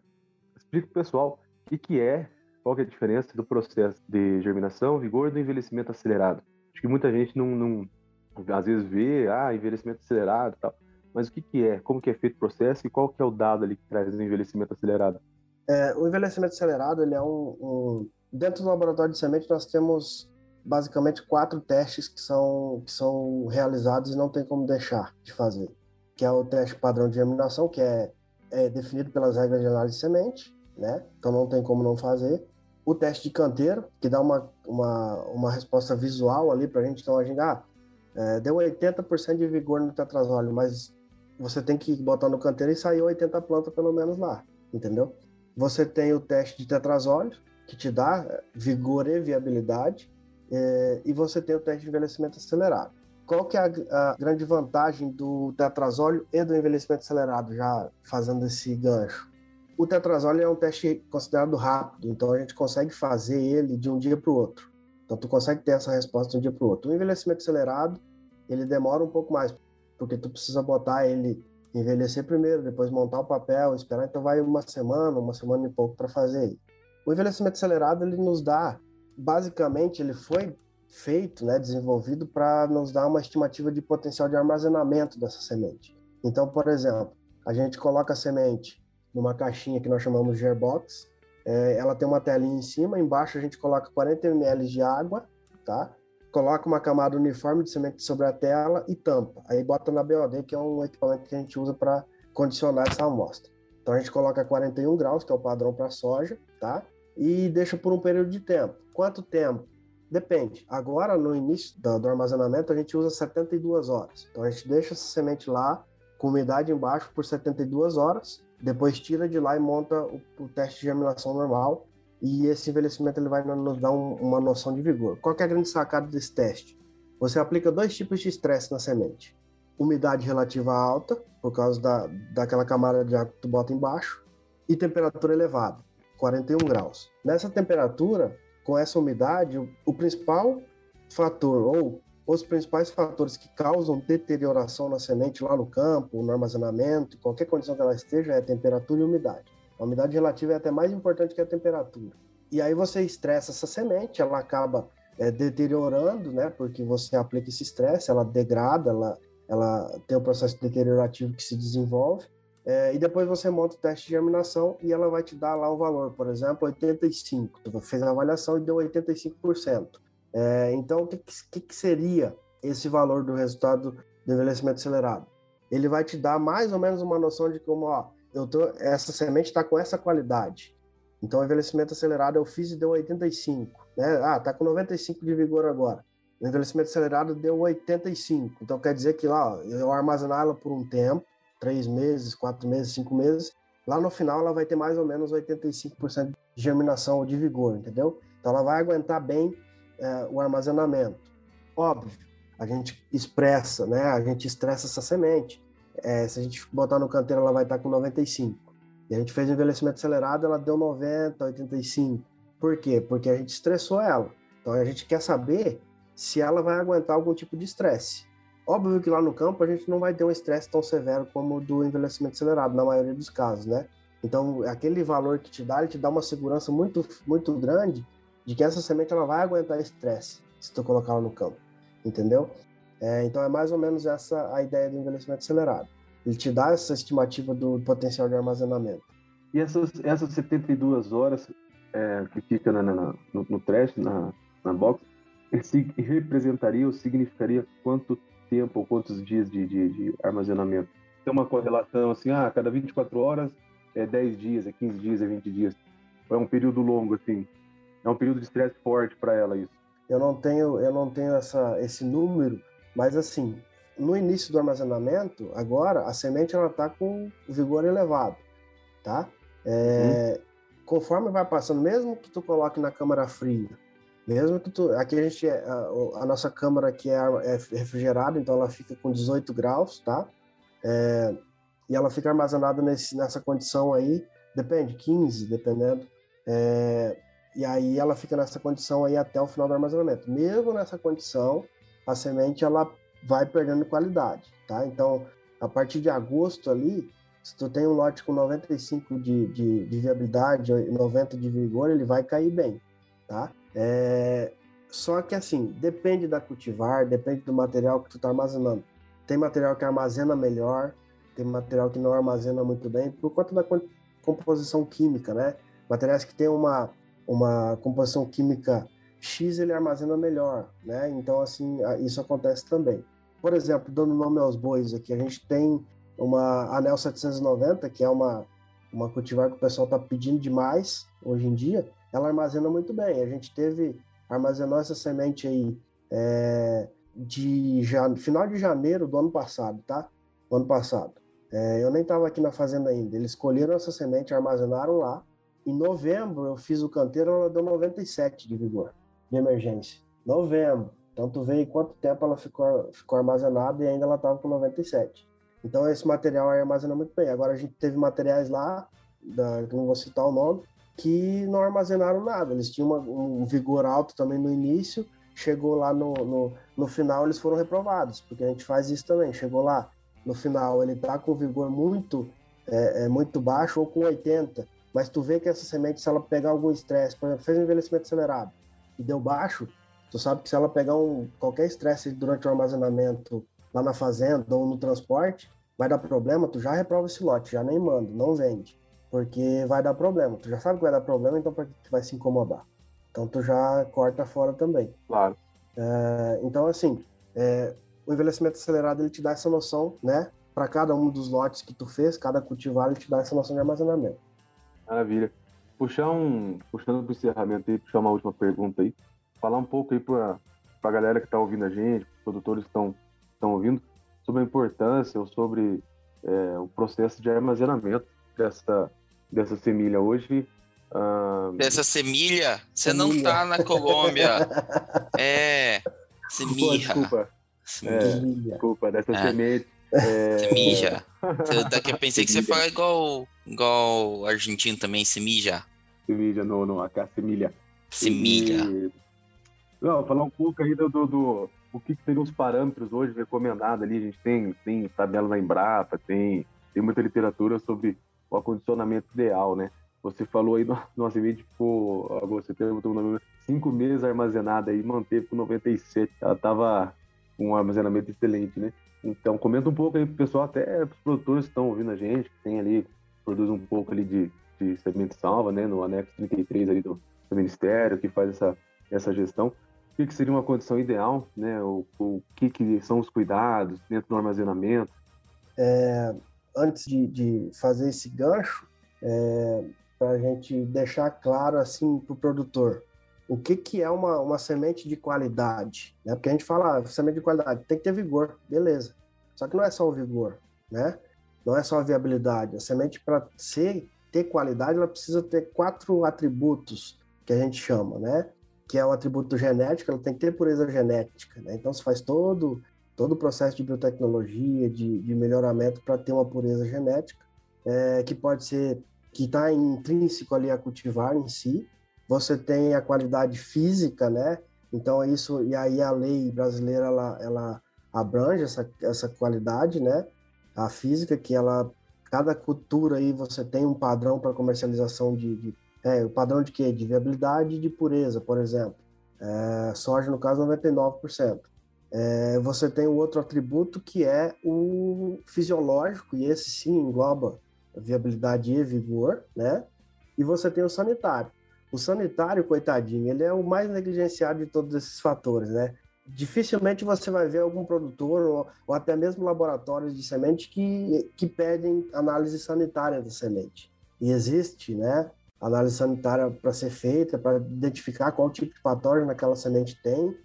explica para o pessoal o que, que é, qual que é a diferença do processo de germinação, vigor do envelhecimento acelerado. Acho que muita gente não, não às vezes vê, ah, envelhecimento acelerado e tal. Mas o que, que é? Como que é feito o processo e qual que é o dado ali que traz o envelhecimento acelerado? É, o envelhecimento acelerado, ele é um, um... Dentro do laboratório de semente, nós temos basicamente quatro testes que são, que são realizados e não tem como deixar de fazer. Que é o teste padrão de germinação, que é, é definido pelas regras de análise de semente, né? Então não tem como não fazer. O teste de canteiro, que dá uma, uma, uma resposta visual ali para a gente. Então a gente, ah, é, deu 80% de vigor no tetrazóleo, mas você tem que botar no canteiro e sair 80 plantas pelo menos lá, entendeu? Você tem o teste de tetrazóleo, que te dá vigor e viabilidade, é, e você tem o teste de envelhecimento acelerado. Qual que é a, a, grande vantagem do tetrazóleo e do envelhecimento acelerado, já fazendo esse gancho? O tetrazóleo é um teste considerado rápido, então a gente consegue fazer ele de um dia para o outro. Então, tu consegue ter essa resposta de um dia para o outro. O envelhecimento acelerado, ele demora um pouco mais, porque tu precisa botar ele envelhecer primeiro, depois montar o papel, esperar, então vai uma semana, uma semana e pouco para fazer. O envelhecimento acelerado, ele nos dá, basicamente, ele foi feito, né, desenvolvido para nos dar uma estimativa de potencial de armazenamento dessa semente. Então, por exemplo, a gente coloca a semente numa caixinha que nós chamamos de Gearbox, é, ela tem uma telinha em cima, embaixo a gente coloca 40 ml de água, tá? Coloca uma camada uniforme de semente sobre a tela e tampa. Aí bota na BOD, que é um equipamento que a gente usa para condicionar essa amostra. Então a gente coloca 41 graus, que é o padrão para soja, tá? E deixa por um período de tempo. Quanto tempo? Depende. Agora, no início do, armazenamento, a gente usa 72 horas. Então a gente deixa essa semente lá, com umidade embaixo, por 72 horas depois tira de lá e monta o, o teste de germinação normal e esse envelhecimento ele vai nos dar um, uma noção de vigor. Qual é a grande sacada desse teste? Você aplica dois tipos de estresse na semente. Umidade relativa alta, por causa da, daquela camada de água que tu bota embaixo, e temperatura elevada, 41 graus. Nessa temperatura, com essa umidade, o, principal fator ou os principais fatores que causam deterioração na semente lá no campo, no armazenamento, qualquer condição que ela esteja, é temperatura e umidade. A umidade relativa é até mais importante que a temperatura. E aí você estressa essa semente, ela acaba é, deteriorando, né? Porque você aplica esse estresse, ela degrada, ela, ela tem um processo deteriorativo que se desenvolve. É, e depois você monta o teste de germinação e ela vai te dar lá um valor, por exemplo, 85. Tu fez a avaliação e deu 85%. É, então, o que, que, que seria esse valor do resultado do envelhecimento acelerado? Ele vai te dar mais ou menos uma noção de como, ó, eu tô, essa semente está com essa qualidade. Então, o envelhecimento acelerado eu fiz e deu 85. Né? Ah, tá com 95 de vigor agora. O envelhecimento acelerado deu 85. Então, quer dizer que lá, ó, eu armazenar ela por um tempo, três meses, quatro meses, cinco meses, lá no final ela vai ter mais ou menos 85% de germinação ou de vigor, entendeu? Então, ela vai aguentar bem é, o armazenamento. Óbvio, a gente expressa, né? A gente estressa essa semente. É, se a gente botar no canteiro, ela vai estar com 95. E a gente fez envelhecimento acelerado, ela deu 90, 85. Por quê? Porque a gente estressou ela. Então a gente quer saber se ela vai aguentar algum tipo de estresse. Óbvio que lá no campo a gente não vai ter um estresse tão severo como o do envelhecimento acelerado, na maioria dos casos, né? Então, aquele valor que te dá, ele te dá uma segurança muito, muito grande de que essa semente ela vai aguentar estresse se tu colocar ela no campo, entendeu? É, então é mais ou menos essa a ideia do envelhecimento acelerado. Ele te dá essa estimativa do potencial de armazenamento. E essas, essas 72 horas é, que fica na, na, no, no trash, na, na box, representaria ou significaria quanto tempo ou quantos dias de, de, de, armazenamento? Tem uma correlação assim, ah, cada 24 horas é 10 dias, é 15 dias, é 20 dias. É um período longo, assim é um período de estresse forte para ela isso. Eu não tenho, eu não tenho essa, esse número, mas assim, no início do armazenamento, agora a semente ela está com vigor elevado, tá? É, uhum. Conforme vai passando, mesmo que tu coloque na câmara fria, mesmo que tu, aqui a gente, a, a nossa câmara aqui é, é, refrigerada, então ela fica com 18 graus, tá? É, e ela fica armazenada nesse, nessa condição aí, depende, 15, dependendo. É, e aí ela fica nessa condição aí até o final do armazenamento. Mesmo nessa condição, a semente ela vai perdendo qualidade, tá? Então, a partir de agosto ali, se tu tem um lote com 95 de, de, de viabilidade, 90 de vigor, ele vai cair bem, tá? É, só que assim, depende da cultivar, depende do material que tu tá armazenando. Tem material que armazena melhor, tem material que não armazena muito bem, por conta da composição química, né? Materiais que tem uma, uma composição química X, ele armazena melhor, né? Então, assim, isso acontece também. Por exemplo, dando nome aos bois aqui, a gente tem uma Anel 790, que é uma, uma cultivar que o pessoal está pedindo demais hoje em dia, ela armazena muito bem. A gente teve, armazenou essa semente aí é, de já, final de janeiro do ano passado, tá? Ano passado. É, eu nem estava aqui na fazenda ainda. Eles escolheram essa semente, armazenaram lá. Em novembro, eu fiz o canteiro, ela deu 97 de vigor, de emergência. Novembro. Então, tu vê quanto tempo ela ficou, ficou armazenada e ainda ela estava com 97. Então esse material armazena muito bem. Agora a gente teve materiais lá, da, não vou citar o nome, que não armazenaram nada. Eles tinham uma, um vigor alto também no início, chegou lá no, no, no, final eles foram reprovados, porque a gente faz isso também. Chegou lá no final ele tá com vigor muito é, é, muito baixo ou com 80, mas tu vê que essa semente se ela pegar algum estresse, por exemplo, fez um envelhecimento acelerado e deu baixo, tu sabe que se ela pegar um qualquer estresse durante o armazenamento lá na fazenda ou no transporte, vai dar problema, tu já reprova esse lote, já nem manda, não vende. Porque vai dar problema. Tu já sabe que vai dar problema, então para que tu vai se incomodar? Então tu já corta fora também. Claro. É, então, assim, é, o envelhecimento acelerado ele te dá essa noção, né? Para cada um dos lotes que tu fez, cada cultivar, ele te dá essa noção de armazenamento. Maravilha. Puxar um, puxando para o encerramento aí, puxar uma última pergunta aí. Falar um pouco aí para a galera que está ouvindo a gente, os produtores que estão ouvindo sobre a importância ou sobre é, o processo de armazenamento dessa, dessa semilha. Hoje. Uh... Dessa semilha? Você não está na Colômbia. é. Semilha. Desculpa. É, desculpa, dessa é. semente. É... Semija. Daqui eu pensei que você fala igual, igual argentino também, semija. Semija, não, não, aqui é semilha. Semilha. E... Não, falar um pouco aí do, do, do o que, que seriam os parâmetros hoje recomendados ali. A gente tem, tem tabela na Embrapa, tem, tem muita literatura sobre o acondicionamento ideal, né? Você falou aí no nosso vídeo, tipo, você teve cinco meses armazenada aí, manteve com 97. Ela tava com um armazenamento excelente, né? Então, comenta um pouco aí pro pessoal, até os produtores que estão ouvindo a gente, que tem ali, produz um pouco ali de, de semente salva, né? No anexo 33 ali do, do Ministério, que faz essa, essa gestão o que, que seria uma condição ideal, né? O, o que, que são os cuidados dentro do armazenamento? É, antes de, de, fazer esse gancho, é, para a gente deixar claro assim para o produtor, o que, que é uma, uma semente de qualidade? Né? Porque a gente fala, ah, semente de qualidade tem que ter vigor, beleza. Só que não é só o vigor, né? Não é só a viabilidade. A semente, para ser ter qualidade, ela precisa ter quatro atributos que a gente chama, né? que é o atributo genético, ela tem que ter pureza genética. Né? Então, se faz todo, todo o processo de biotecnologia, de, de melhoramento para ter uma pureza genética, é, que pode ser, que está intrínseco ali a cultivar em si. Você tem a qualidade física, né? Então, é isso, e aí a lei brasileira, ela, ela abrange essa, essa qualidade, né? A física, que ela, cada cultura aí você tem um padrão para comercialização de, de é, o padrão de quê? De viabilidade e de pureza, por exemplo. É, soja, no caso, 99%. É, você tem o outro atributo que é o fisiológico, e esse sim engloba viabilidade e vigor, né? E você tem o sanitário. O sanitário, coitadinho, ele é o mais negligenciado de todos esses fatores, né? Dificilmente você vai ver algum produtor ou, ou até mesmo laboratórios de semente que, que pedem análise sanitária da semente. E existe, né? análise sanitária para ser feita, para identificar qual tipo de patógeno aquela semente tem.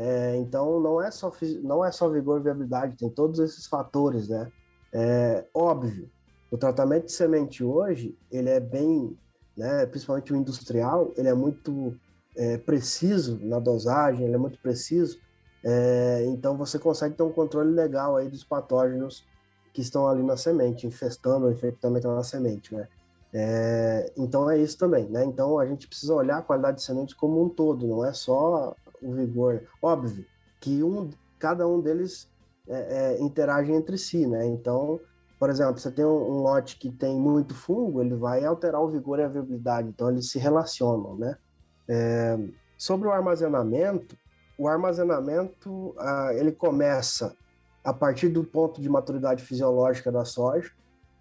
É, então, não é, só, não é só vigor e viabilidade, tem todos esses fatores, né? É, óbvio, o tratamento de semente hoje, ele é bem, né, principalmente o industrial, ele é muito é, preciso na dosagem, ele é muito preciso, é, então você consegue ter um controle legal aí dos patógenos que estão ali na semente, infestando infectando aquela semente, né? É, então é isso também, né? Então a gente precisa olhar a qualidade de semente como um todo, não é só o vigor. Óbvio que um, cada um deles é, é, interage entre si, né? Então, por exemplo, você tem um, um, lote que tem muito fungo, ele vai alterar o vigor e a viabilidade, então eles se relacionam, né? É, sobre o armazenamento, o armazenamento ah, ele começa a partir do ponto de maturidade fisiológica da soja,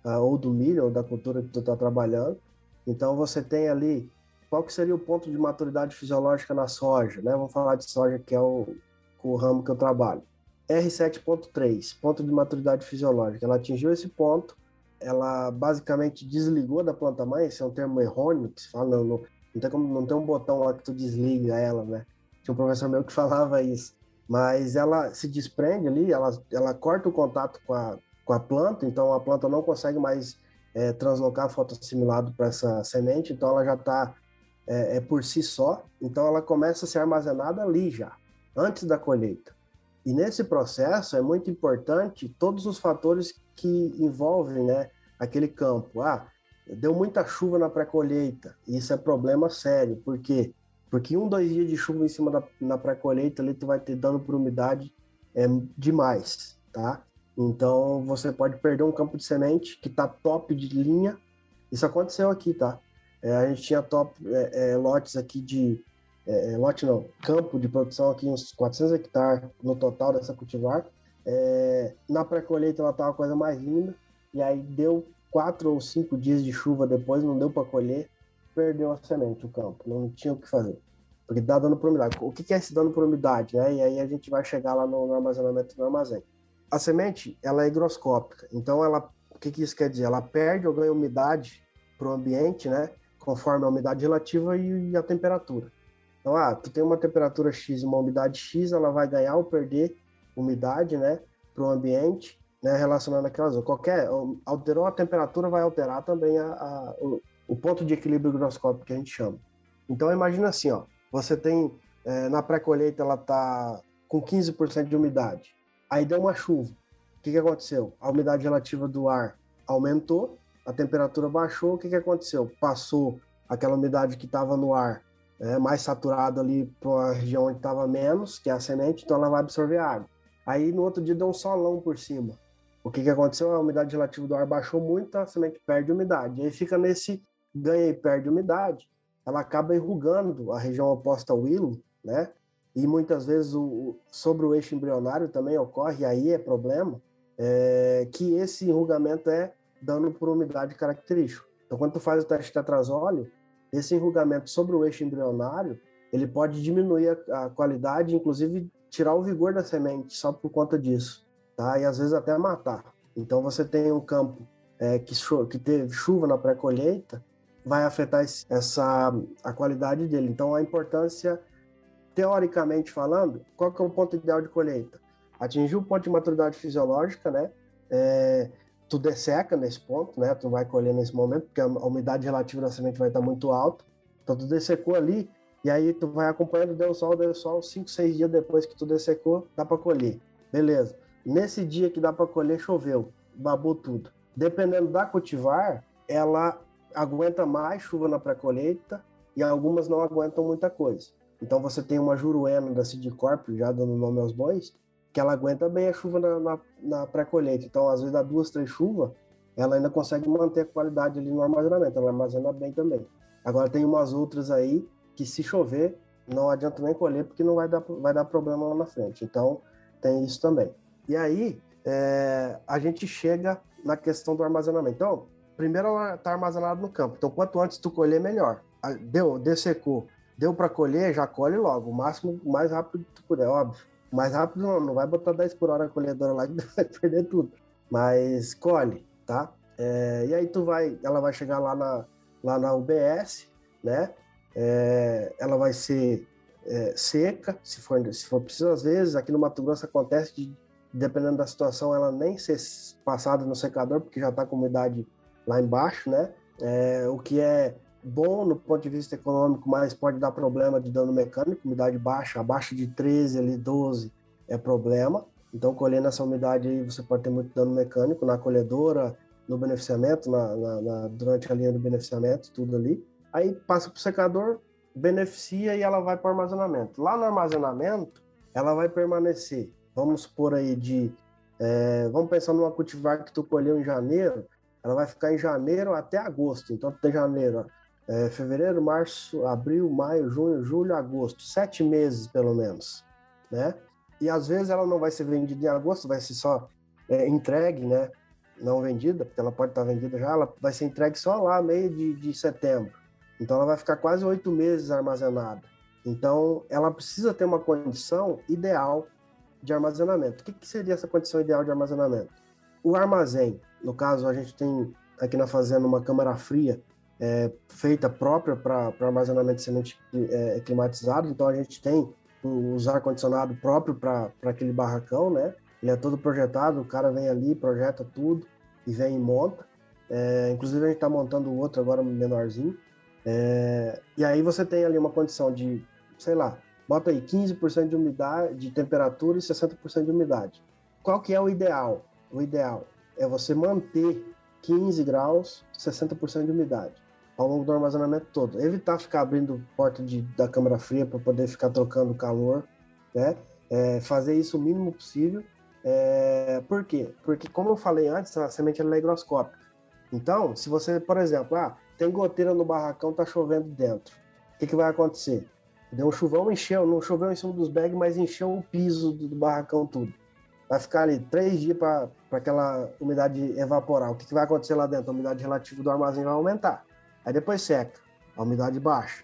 ah, ou do milho, ou da cultura que tu está trabalhando. Então você tem ali qual que seria o ponto de maturidade fisiológica na soja, né? Vamos falar de soja que é o, o ramo que eu trabalho. R7.3, ponto de maturidade fisiológica. Ela atingiu esse ponto, ela basicamente desligou da planta mãe, esse é um termo errôneo que se fala, não, não, não tem, como, não tem um botão lá que tu desliga ela, né? Tinha um professor meu que falava isso. Mas ela se desprende ali, ela, ela corta o contato com a, com a planta, então a planta não consegue mais é, translocar fotoassimilado para essa semente, então ela já está é, é, por si só, então ela começa a ser armazenada ali já, antes da colheita. E nesse processo é muito importante todos os fatores que envolvem né, aquele campo. Ah, deu muita chuva na pré-colheita, isso é problema sério, por quê? Porque um, dois dias de chuva em cima da na pré-colheita ali tu vai ter dano por umidade é, demais, tá? Então você pode perder um campo de semente que está top de linha. Isso aconteceu aqui, tá? É, a gente tinha top é, é, lotes aqui de. É, é, lote não, campo de produção aqui, uns 400 hectares no total dessa cultivar. É, na pré-colheita ela estava coisa mais linda, e aí deu quatro ou cinco dias de chuva depois, não deu para colher, perdeu a semente, o campo, não tinha o que fazer. Porque dá dano por umidade. O que é esse dano por umidade? Né? E aí a gente vai chegar lá no, no armazenamento do armazém a semente ela é higroscópica, então ela, o que, que isso quer dizer? Ela perde ou ganha umidade para o ambiente, né? Conforme a umidade relativa e, e, a temperatura. Então, ah, tu tem uma temperatura X, uma umidade X, ela vai ganhar ou perder umidade, né? Para o ambiente, né? Relacionando aquelas qualquer alterou a temperatura vai alterar também a, a o, o, ponto de equilíbrio higroscópico que a gente chama. Então, imagina assim, ó, você tem é, na pré-colheita ela tá com 15% de umidade Aí deu uma chuva. O que, que aconteceu? A umidade relativa do ar aumentou, a temperatura baixou. O que, que aconteceu? Passou aquela umidade que estava no ar é, mais saturada ali para uma região onde estava menos, que é a semente, então ela vai absorver água. Aí no outro dia deu um solão por cima. O que, que aconteceu? A umidade relativa do ar baixou muito, a semente perde umidade. Aí fica nesse ganha e perde umidade. Ela acaba enrugando a região oposta ao hilo, né? e muitas vezes o, sobre o eixo embrionário também ocorre, aí é problema, é, que esse enrugamento é dano por umidade característico. Então, quando tu faz o teste de tetrazóleo, esse enrugamento sobre o eixo embrionário, ele pode diminuir a, a, qualidade, inclusive tirar o vigor da semente só por conta disso, tá? E às vezes até matar. Então, você tem um campo é, que, que teve chuva na pré-colheita, vai afetar essa a qualidade dele. Então, a importância teoricamente falando, qual que é o ponto ideal de colheita? Atingir o ponto de maturidade fisiológica, né? É, tu desseca nesse ponto, né? Tu vai colher nesse momento, porque a umidade relativa da semente vai estar muito alta. Então tu dessecou ali, e aí tu vai acompanhando, deu sol, deu sol, 5, 6 dias depois que tu dessecou, dá para colher. Beleza. Nesse dia que dá para colher, choveu, babou tudo. Dependendo da cultivar, ela aguenta mais chuva na pré-colheita e algumas não aguentam muita coisa. Então você tem uma juruena da Sidcorp, já dando nome aos bois, que ela aguenta bem a chuva na, na, na pré-colheita. Então, às vezes, dá duas, três chuvas, ela ainda consegue manter a qualidade ali no armazenamento, ela armazena bem também. Agora tem umas outras aí que se chover, não adianta nem colher, porque não vai dar, vai dar problema lá na frente. Então, tem isso também. E aí, é, a gente chega na questão do armazenamento. Então, primeiro ela está armazenada no campo. Então, quanto antes tu colher, melhor. Deu, dessecou, Deu para colher, já colhe logo. O máximo, o mais rápido que tu puder, óbvio. Mais rápido não, não vai botar 10 por hora a colhedora lá que vai perder tudo. Mas colhe, tá? É, e aí tu vai, ela vai chegar lá na, lá na UBS, né? É, ela vai ser é, seca, se for, se for preciso, às vezes, aqui no Mato Grosso acontece de, dependendo da situação, ela nem ser passada no secador, porque já está com umidade lá embaixo, né? É, o que é bom no ponto de vista econômico, mas pode dar problema de dano mecânico, umidade baixa, abaixo de 13, ali 12 é problema. Então, colhendo essa umidade aí, você pode ter muito dano mecânico na colhedora, no beneficiamento, na, na, na, durante a linha do beneficiamento, tudo ali. Aí passa para o secador, beneficia e ela vai para o armazenamento. Lá no armazenamento, ela vai permanecer, vamos supor aí de, é, vamos pensar numa cultivar que tu colheu em janeiro, ela vai ficar em janeiro até agosto. Então tem janeiro, é, fevereiro, março, abril, maio, junho, julho, agosto, sete meses pelo menos, né? E às vezes ela não vai ser vendida em agosto, vai ser só é, entregue, né? Não vendida, porque ela pode estar vendida já, ela vai ser entregue só lá meio de, de setembro. Então ela vai ficar quase oito meses armazenada. Então ela precisa ter uma condição ideal de armazenamento. O que, que seria essa condição ideal de armazenamento? O armazém, no caso a gente tem aqui na fazenda uma câmara fria é, feita própria para armazenamento de semente é, climatizado, então a gente tem os ar-condicionado próprio para aquele barracão, né? Ele é todo projetado, o cara vem ali, projeta tudo e vem e monta. É, inclusive a gente está montando outro agora menorzinho. É, e aí você tem ali uma condição de, sei lá, bota aí 15% de umidade, de temperatura e 60% de umidade. Qual que é o ideal? O ideal é você manter 15 graus, 60% de umidade ao longo do armazenamento todo. Evitar ficar abrindo porta de, da câmara fria para poder ficar trocando calor, né? É, fazer isso o mínimo possível. É, por quê? Porque, como eu falei antes, a semente é higroscópica. Então, se você, por exemplo, ah, tem goteira no barracão, tá chovendo dentro. O que, que vai acontecer? Deu um chuvão, encheu, não choveu em cima dos bags, mas encheu o piso do, do barracão tudo. Vai ficar ali três dias para aquela umidade evaporar. O que, que vai acontecer lá dentro? A umidade relativa do armazém vai aumentar. Aí depois seca, a umidade baixa.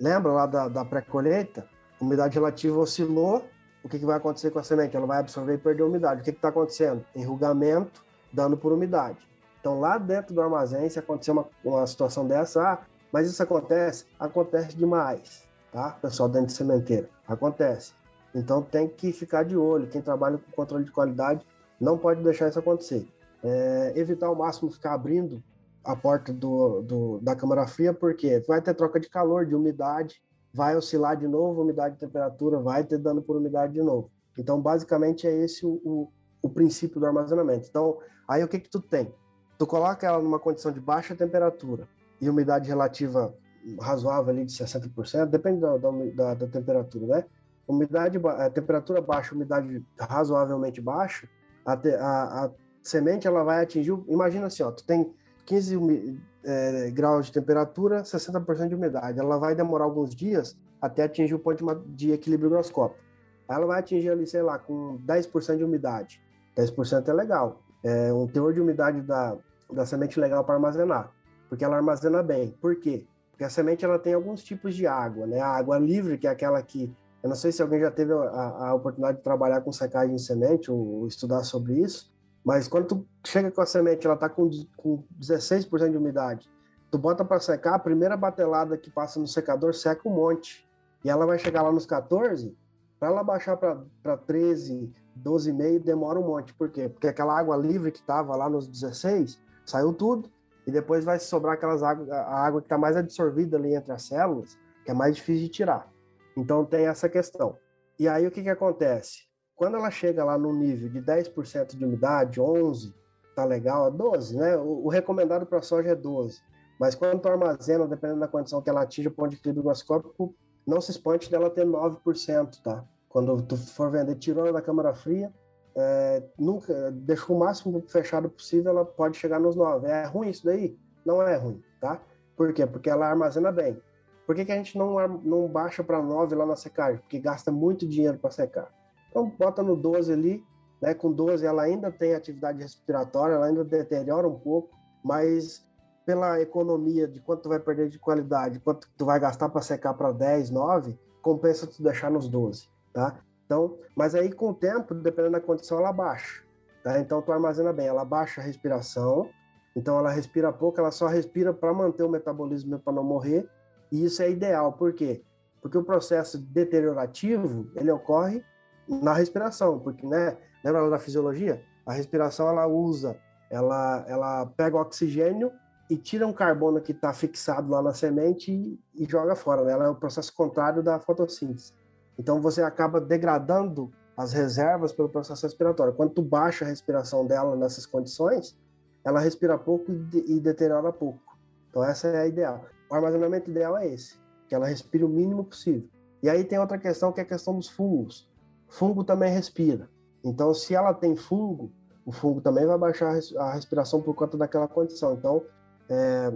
Lembra lá da, da pré-colheita? Umidade relativa oscilou. O que, que vai acontecer com a semente? Ela vai absorver e perder a umidade. O que está acontecendo? Enrugamento, dano por umidade. Então, lá dentro do armazém, se acontecer uma, uma situação dessa, ah, mas isso acontece? Acontece demais, tá? Pessoal dentro de sementeira, acontece. Então, tem que ficar de olho. Quem trabalha com controle de qualidade não pode deixar isso acontecer. É, evitar ao máximo ficar abrindo a porta do, do, da câmara fria, porque vai ter troca de calor, de umidade, vai oscilar de novo, umidade e temperatura, vai ter dano por umidade de novo. Então, basicamente, é esse o, o, o, princípio do armazenamento. Então, aí o que que tu tem? Tu coloca ela numa condição de baixa temperatura e umidade relativa razoável ali de 60%, depende da, da, da temperatura, né? Umidade, a temperatura baixa, umidade razoavelmente baixa, a, a, a semente ela vai atingir, imagina assim, ó, tu tem 15 é, graus de temperatura, 60% de umidade. Ela vai demorar alguns dias até atingir o ponto de equilíbrio higroscópico. Ela vai atingir ali, sei lá, com 10% de umidade. 10% é legal. É um teor de umidade da, da semente legal para armazenar, porque ela armazena bem. Por quê? Porque a semente ela tem alguns tipos de água, né? A água livre, que é aquela que eu não sei se alguém já teve a, a oportunidade de trabalhar com secagem de semente ou, ou estudar sobre isso, mas quando tu chega com a semente, ela tá com, com 16% de umidade, tu bota para secar, a primeira batelada que passa no secador seca um monte. E ela vai chegar lá nos 14, para ela baixar para 13, 12,5 demora um monte. Por quê? Porque aquela água livre que estava lá nos 16, saiu tudo, e depois vai sobrar aquelas águas, a água que está mais absorvida ali entre as células, que é mais difícil de tirar. Então tem essa questão. E aí o que, que acontece? Quando ela chega lá no nível de 10% de umidade, 11, tá legal, 12, né? O, o recomendado para soja é 12. Mas quando tu armazena, dependendo da condição que ela atinge o ponto de equilíbrio higroscópico, não se espante dela ter 9%, tá? Quando tu for vender tirona da câmara fria, é, nunca deixa o máximo fechado possível, ela pode chegar nos 9. É ruim isso daí? Não é ruim, tá? Por quê? Porque ela armazena bem. Por que, que a gente não, não baixa para 9 lá na secagem? Porque gasta muito dinheiro para secar. Então, bota no 12 ali, né? Com 12 ela ainda tem atividade respiratória, ela ainda deteriora um pouco, mas pela economia de quanto tu vai perder de qualidade, quanto tu vai gastar para secar para 10, 9, compensa tu deixar nos 12, tá? Então, mas aí com o tempo, dependendo da condição, ela baixa, tá? Então tu armazena bem, ela baixa a respiração, então ela respira pouco, ela só respira para manter o metabolismo para não morrer, e isso é ideal, por quê? Porque o processo deteriorativo, ele ocorre na respiração, porque, né, lembra da fisiologia? A respiração, ela usa, ela, ela pega o oxigênio e tira um carbono que está fixado lá na semente e, e, joga fora, né? Ela é o processo contrário da fotossíntese. Então, você acaba degradando as reservas pelo processo respiratório. Quando tu baixa a respiração dela nessas condições, ela respira pouco e, e deteriora pouco. Então essa é a ideal. O armazenamento ideal é esse, que ela respire o mínimo possível. E aí tem outra questão que é a questão dos fungos. Fungo também respira. Então se ela tem fungo, o fungo também vai baixar a respiração por conta daquela condição. Então, é...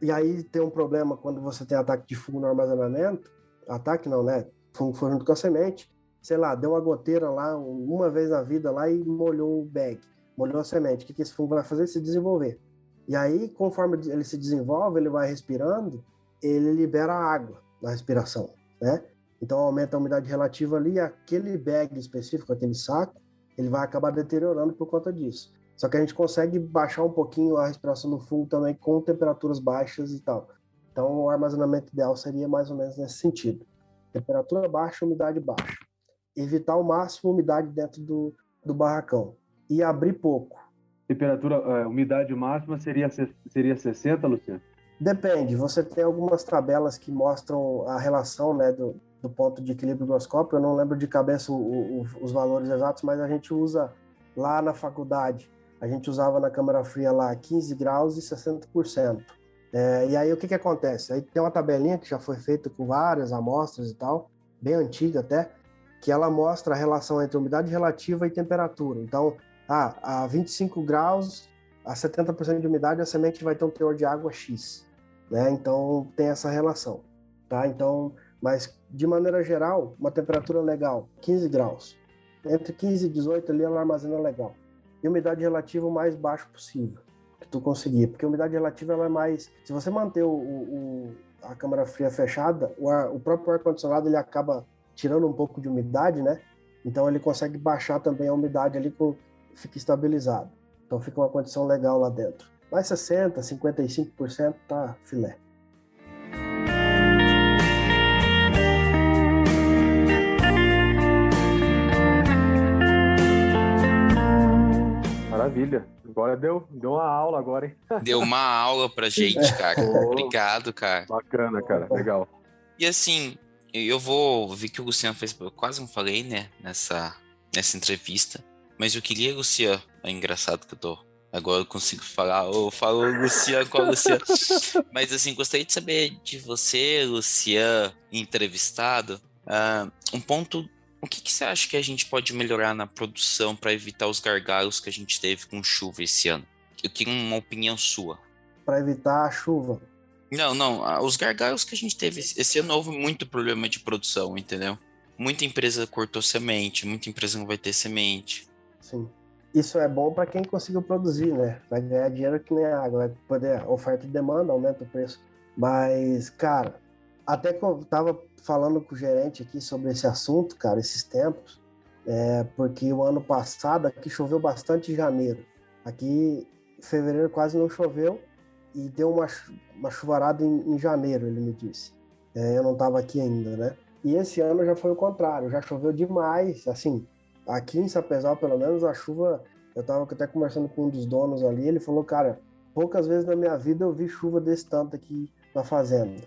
e aí tem um problema quando você tem ataque de fungo no armazenamento, ataque não, né? Fungo foi junto com a semente, sei lá, deu uma goteira lá uma vez na vida lá e molhou o bag, molhou a semente. O que, que esse fungo vai fazer? Se desenvolver. E aí, conforme ele se desenvolve, ele vai respirando, ele libera água na respiração, né? Então aumenta a umidade relativa ali, aquele bag específico, aquele saco, ele vai acabar deteriorando por conta disso. Só que a gente consegue baixar um pouquinho a respiração do fungo também com temperaturas baixas e tal. Então o armazenamento ideal seria mais ou menos nesse sentido. Temperatura baixa, umidade baixa evitar ao máximo umidade dentro do, do barracão e abrir pouco. Temperatura, é, umidade máxima seria, seria 60, Luciano? Depende. Você tem algumas tabelas que mostram a relação né, do, do ponto de equilíbrio do oscópio. Eu não lembro de cabeça o, o, os valores exatos, mas a gente usa lá na faculdade. A gente usava na câmara fria lá 15 graus e 60%. É, e aí o que, que acontece? Aí tem uma tabelinha que já foi feita com várias amostras e tal, bem antiga até, que ela mostra a relação entre umidade relativa e temperatura. Então, ah, a 25 graus, a 70% de umidade, a semente vai ter um teor de água X. Né? Então, tem essa relação. Tá? Então, mas de maneira geral, uma temperatura legal, 15 graus. Entre 15 e 18 ali ela armazena legal. E umidade relativa o mais baixo possível que tu conseguir, porque a umidade relativa ela é mais, se você manter o, o a câmara fria fechada, o, ar, o próprio ar condicionado ele acaba tirando um pouco de umidade, né? Então ele consegue baixar também a umidade ali, com, fica estabilizado. Então fica uma condição legal lá dentro. Mais 60, 55% tá filé. Maravilha. Agora deu, deu uma aula agora, hein? Deu uma aula pra gente, cara. Obrigado, cara. Bacana, cara. Legal. E assim, eu vou ver que o Luciano fez, eu quase não falei, né, nessa, nessa entrevista, mas eu queria, Luciano, é engraçado que eu tô, agora eu consigo falar, eu falo Luciano com a Luciano, mas assim, gostaria de saber de você, Luciano, entrevistado, uh, um ponto, o que, que você acha que a gente pode melhorar na produção para evitar os gargalos que a gente teve com chuva esse ano? Eu queria uma opinião sua. Para evitar a chuva, não, não. Os gargalos que a gente teve esse ano houve muito problema de produção, entendeu? Muita empresa cortou semente, muita empresa não vai ter semente. Sim. Isso é bom para quem conseguiu produzir, né? Vai ganhar dinheiro que nem água, vai poder oferta e demanda, aumenta o preço. Mas, cara, até que eu tava falando com o gerente aqui sobre esse assunto, cara, esses tempos, é, porque o ano passado aqui choveu bastante em janeiro. Aqui, em fevereiro quase não choveu, e deu uma, uma chuvarada em, em janeiro, ele me disse. É, eu não estava aqui ainda, né? E esse ano já foi o contrário, já choveu demais. Assim, aqui em Sapezal, pelo menos, a chuva. Eu estava até conversando com um dos donos ali, ele falou, cara, poucas vezes na minha vida eu vi chuva desse tanto aqui na fazenda,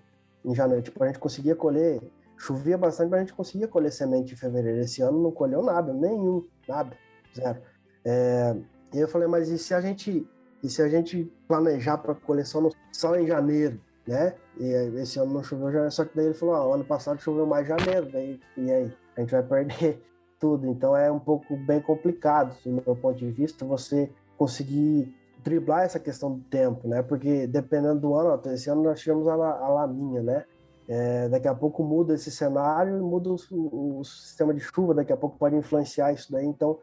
em janeiro. Tipo, a gente conseguia colher, chovia bastante, mas a gente conseguia colher semente em fevereiro. Esse ano não colheu nada, nenhum, nada, zero. É, e eu falei, mas e se a gente e se a gente planejar para coleção só em janeiro, né? E esse ano não choveu janeiro, só que daí ele falou, ó, ano passado choveu mais janeiro, daí e aí a gente vai perder tudo. Então é um pouco bem complicado, do meu ponto de vista, você conseguir driblar essa questão do tempo, né? Porque dependendo do ano, ó, esse ano nós tivemos a, a laminha, né? É, daqui a pouco muda esse cenário, muda o, o, sistema de chuva, daqui a pouco pode influenciar isso daí. Então,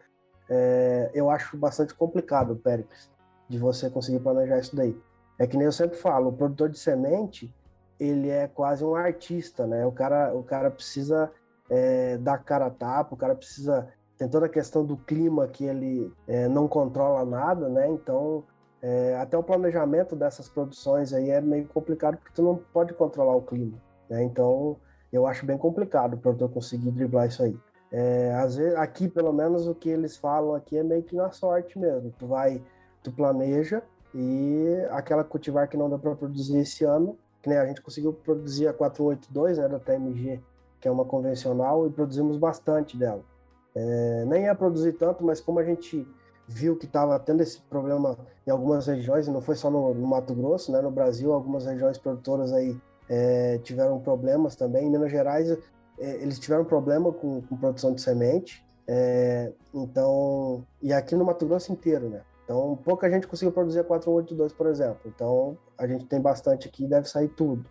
é, eu acho bastante complicado, Péricles de você conseguir planejar isso daí. É que nem eu sempre falo, o produtor de semente, ele é quase um artista, né? O cara, o cara precisa é, dar cara a tapa, o cara precisa... Tem toda a questão do clima que ele é, não controla nada, né? Então, é, até o planejamento dessas produções aí é meio complicado, porque tu não pode controlar o clima, né? Então, eu acho bem complicado o produtor conseguir driblar isso aí. É, às vezes, aqui, pelo menos, o que eles falam aqui é meio que na sorte mesmo. Tu vai tu planeja e aquela cultivar que não deu para produzir esse ano, que nem a gente conseguiu produzir a 482, né, da TMG, que é uma convencional, e produzimos bastante dela. É, nem ia produzir tanto, mas como a gente viu que estava tendo esse problema em algumas regiões, e não foi só no, no Mato Grosso, né? No Brasil, algumas regiões produtoras aí é, tiveram problemas também. Em Minas Gerais, é, eles tiveram problema com, com produção de semente. É, então, e aqui no Mato Grosso inteiro, né? Então, pouca gente conseguiu produzir a 482, por exemplo. Então, a gente tem bastante aqui, deve sair tudo.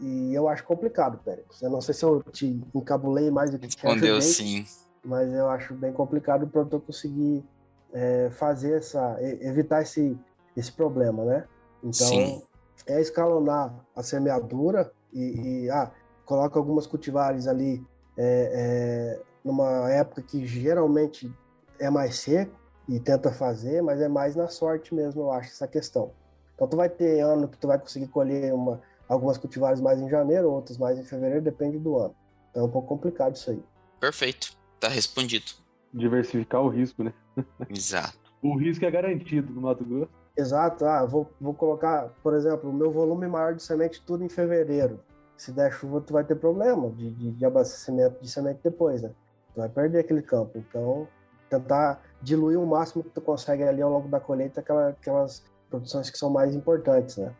E eu acho complicado, Pérez. Eu não sei se eu te encabulei mais do que Respondeu sim. Mas eu acho bem complicado o produtor conseguir é, fazer essa, evitar esse, esse problema, né? Então, sim. é escalonar a semeadura e, e ah, coloca algumas cultivares ali é, é, numa época que geralmente é mais seco e tenta fazer, mas é mais na sorte mesmo, eu acho, essa questão. Então, tu vai ter ano que tu vai conseguir colher uma, algumas cultivares mais em janeiro, outras mais em fevereiro, depende do ano. Então é um pouco complicado isso aí. Perfeito, tá respondido. Diversificar o risco, né? Exato. o risco é garantido no Mato Grosso. Exato, ah, vou, vou colocar, por exemplo, o meu volume maior de semente tudo em fevereiro. Se der chuva, tu vai ter problema de, de, de abastecimento de semente depois, né? Tu vai perder aquele campo. Então, tentar diluir o máximo que tu consegue ali ao longo da colheita aquela, aquelas produções que são mais importantes, né?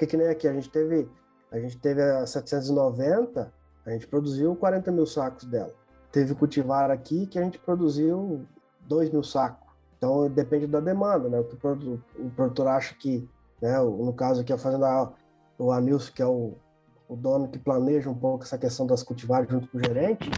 Porque que nem aqui, a gente teve, a gente teve a 790, a gente produziu 40 mil sacos dela. Teve cultivar aqui que a gente produziu 2 mil sacos. Então depende da demanda, né? O que o produtor, acha que, né? No caso aqui a fazenda, o Anilson, que é o, o dono que planeja um pouco essa questão das cultivares junto com o gerente,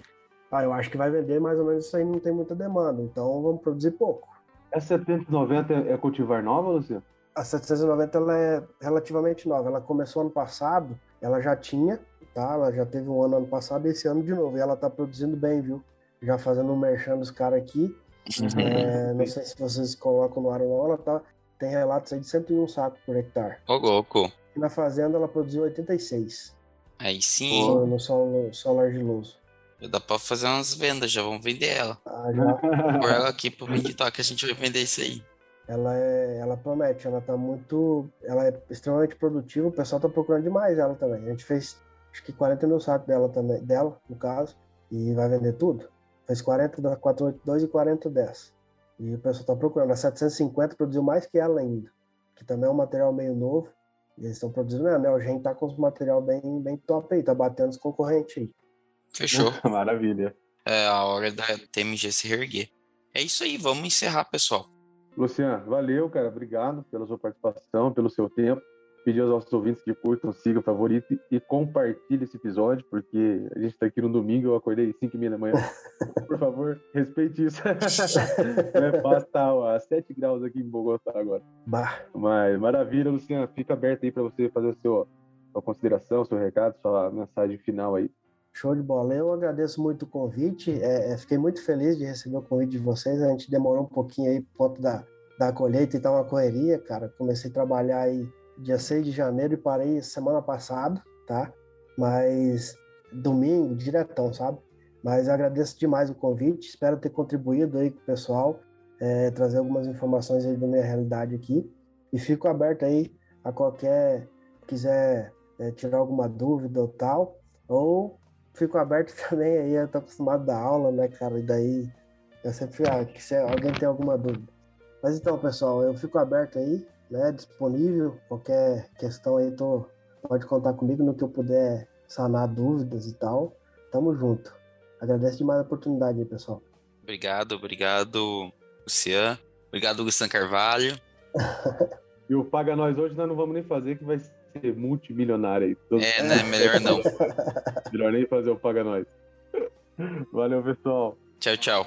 ah, eu acho que vai vender mais ou menos isso aí, não tem muita demanda, então vamos produzir pouco. Essa 790 é cultivar nova, Luciano? A 790 ela é relativamente nova. Ela começou ano passado, ela já tinha, tá? Ela já teve um ano ano passado e esse ano de novo. E ela tá produzindo bem, viu? Já fazendo um merchan dos caras aqui. Uhum. É, não sei se vocês colocam no ar ou não, ela tá, tem relatos aí de 101 sacos por hectare. Ô, louco. E na fazenda ela produziu 86. Aí sim. No, no solo, solo argiloso. Dá pra fazer umas vendas, já vamos vender ela. Ah, já. Por ela aqui pro Minitalk a gente vai vender isso aí ela é, ela promete, ela tá muito, ela é extremamente produtiva, o pessoal tá procurando demais ela também. A gente fez acho que 40 mil sacos dela também, dela, no caso, e vai vender tudo. Fez 40 da 482 e 40 dessa. E o pessoal tá procurando. A 750 produziu mais que ela ainda, que também é um material meio novo. E eles estão produzindo né? O Gen tá com os material bem, bem top aí, tá batendo os concorrentes aí. Fechou. Maravilha. É a hora da TMG se reerguer. É isso aí, vamos encerrar, pessoal. Luciano, valeu, cara. Obrigado pela sua participação, pelo seu tempo. Pedir aos nossos ouvintes que curtam, sigam, favoritem e compartilhem esse episódio, porque a gente está aqui no domingo, eu acordei às 5 e meia da manhã. Por favor, respeite isso. Não é fácil, tá a 7 graus aqui em Bogotá agora. Bah. Mas maravilha, Luciano. Fica aberto aí para você fazer a sua, sua consideração, seu recado, sua mensagem final aí. Show de bola. Eu agradeço muito o convite. É, é, fiquei muito feliz de receber o convite de vocês. A gente demorou um pouquinho aí por conta da, da colheita e tá uma correria, cara. Comecei a trabalhar aí dia 6 de janeiro e parei semana passada, tá? Mas domingo, diretão, sabe? Mas agradeço demais o convite. Espero ter contribuído aí com o pessoal, é, trazer algumas informações aí da minha realidade aqui. E fico aberto aí a qualquer quiser é, tirar alguma dúvida ou tal, ou fico aberto também aí, eu tô acostumado da aula, né, cara? E daí eu sempre ah, que se alguém tem alguma dúvida. Mas então, pessoal, eu fico aberto aí, né? Disponível. Qualquer questão aí, tô, pode contar comigo no que eu puder sanar dúvidas e tal. Tamo junto. Agradeço demais a oportunidade aí, pessoal. Obrigado, obrigado, Lucian. Obrigado, Luciano Carvalho. e o Paga Nós hoje nós não vamos nem fazer, que vai ser multimilionário aí. Todos... É, né? Melhor não. Melhor nem fazer o Paga Nós. Valeu, pessoal. Tchau, tchau.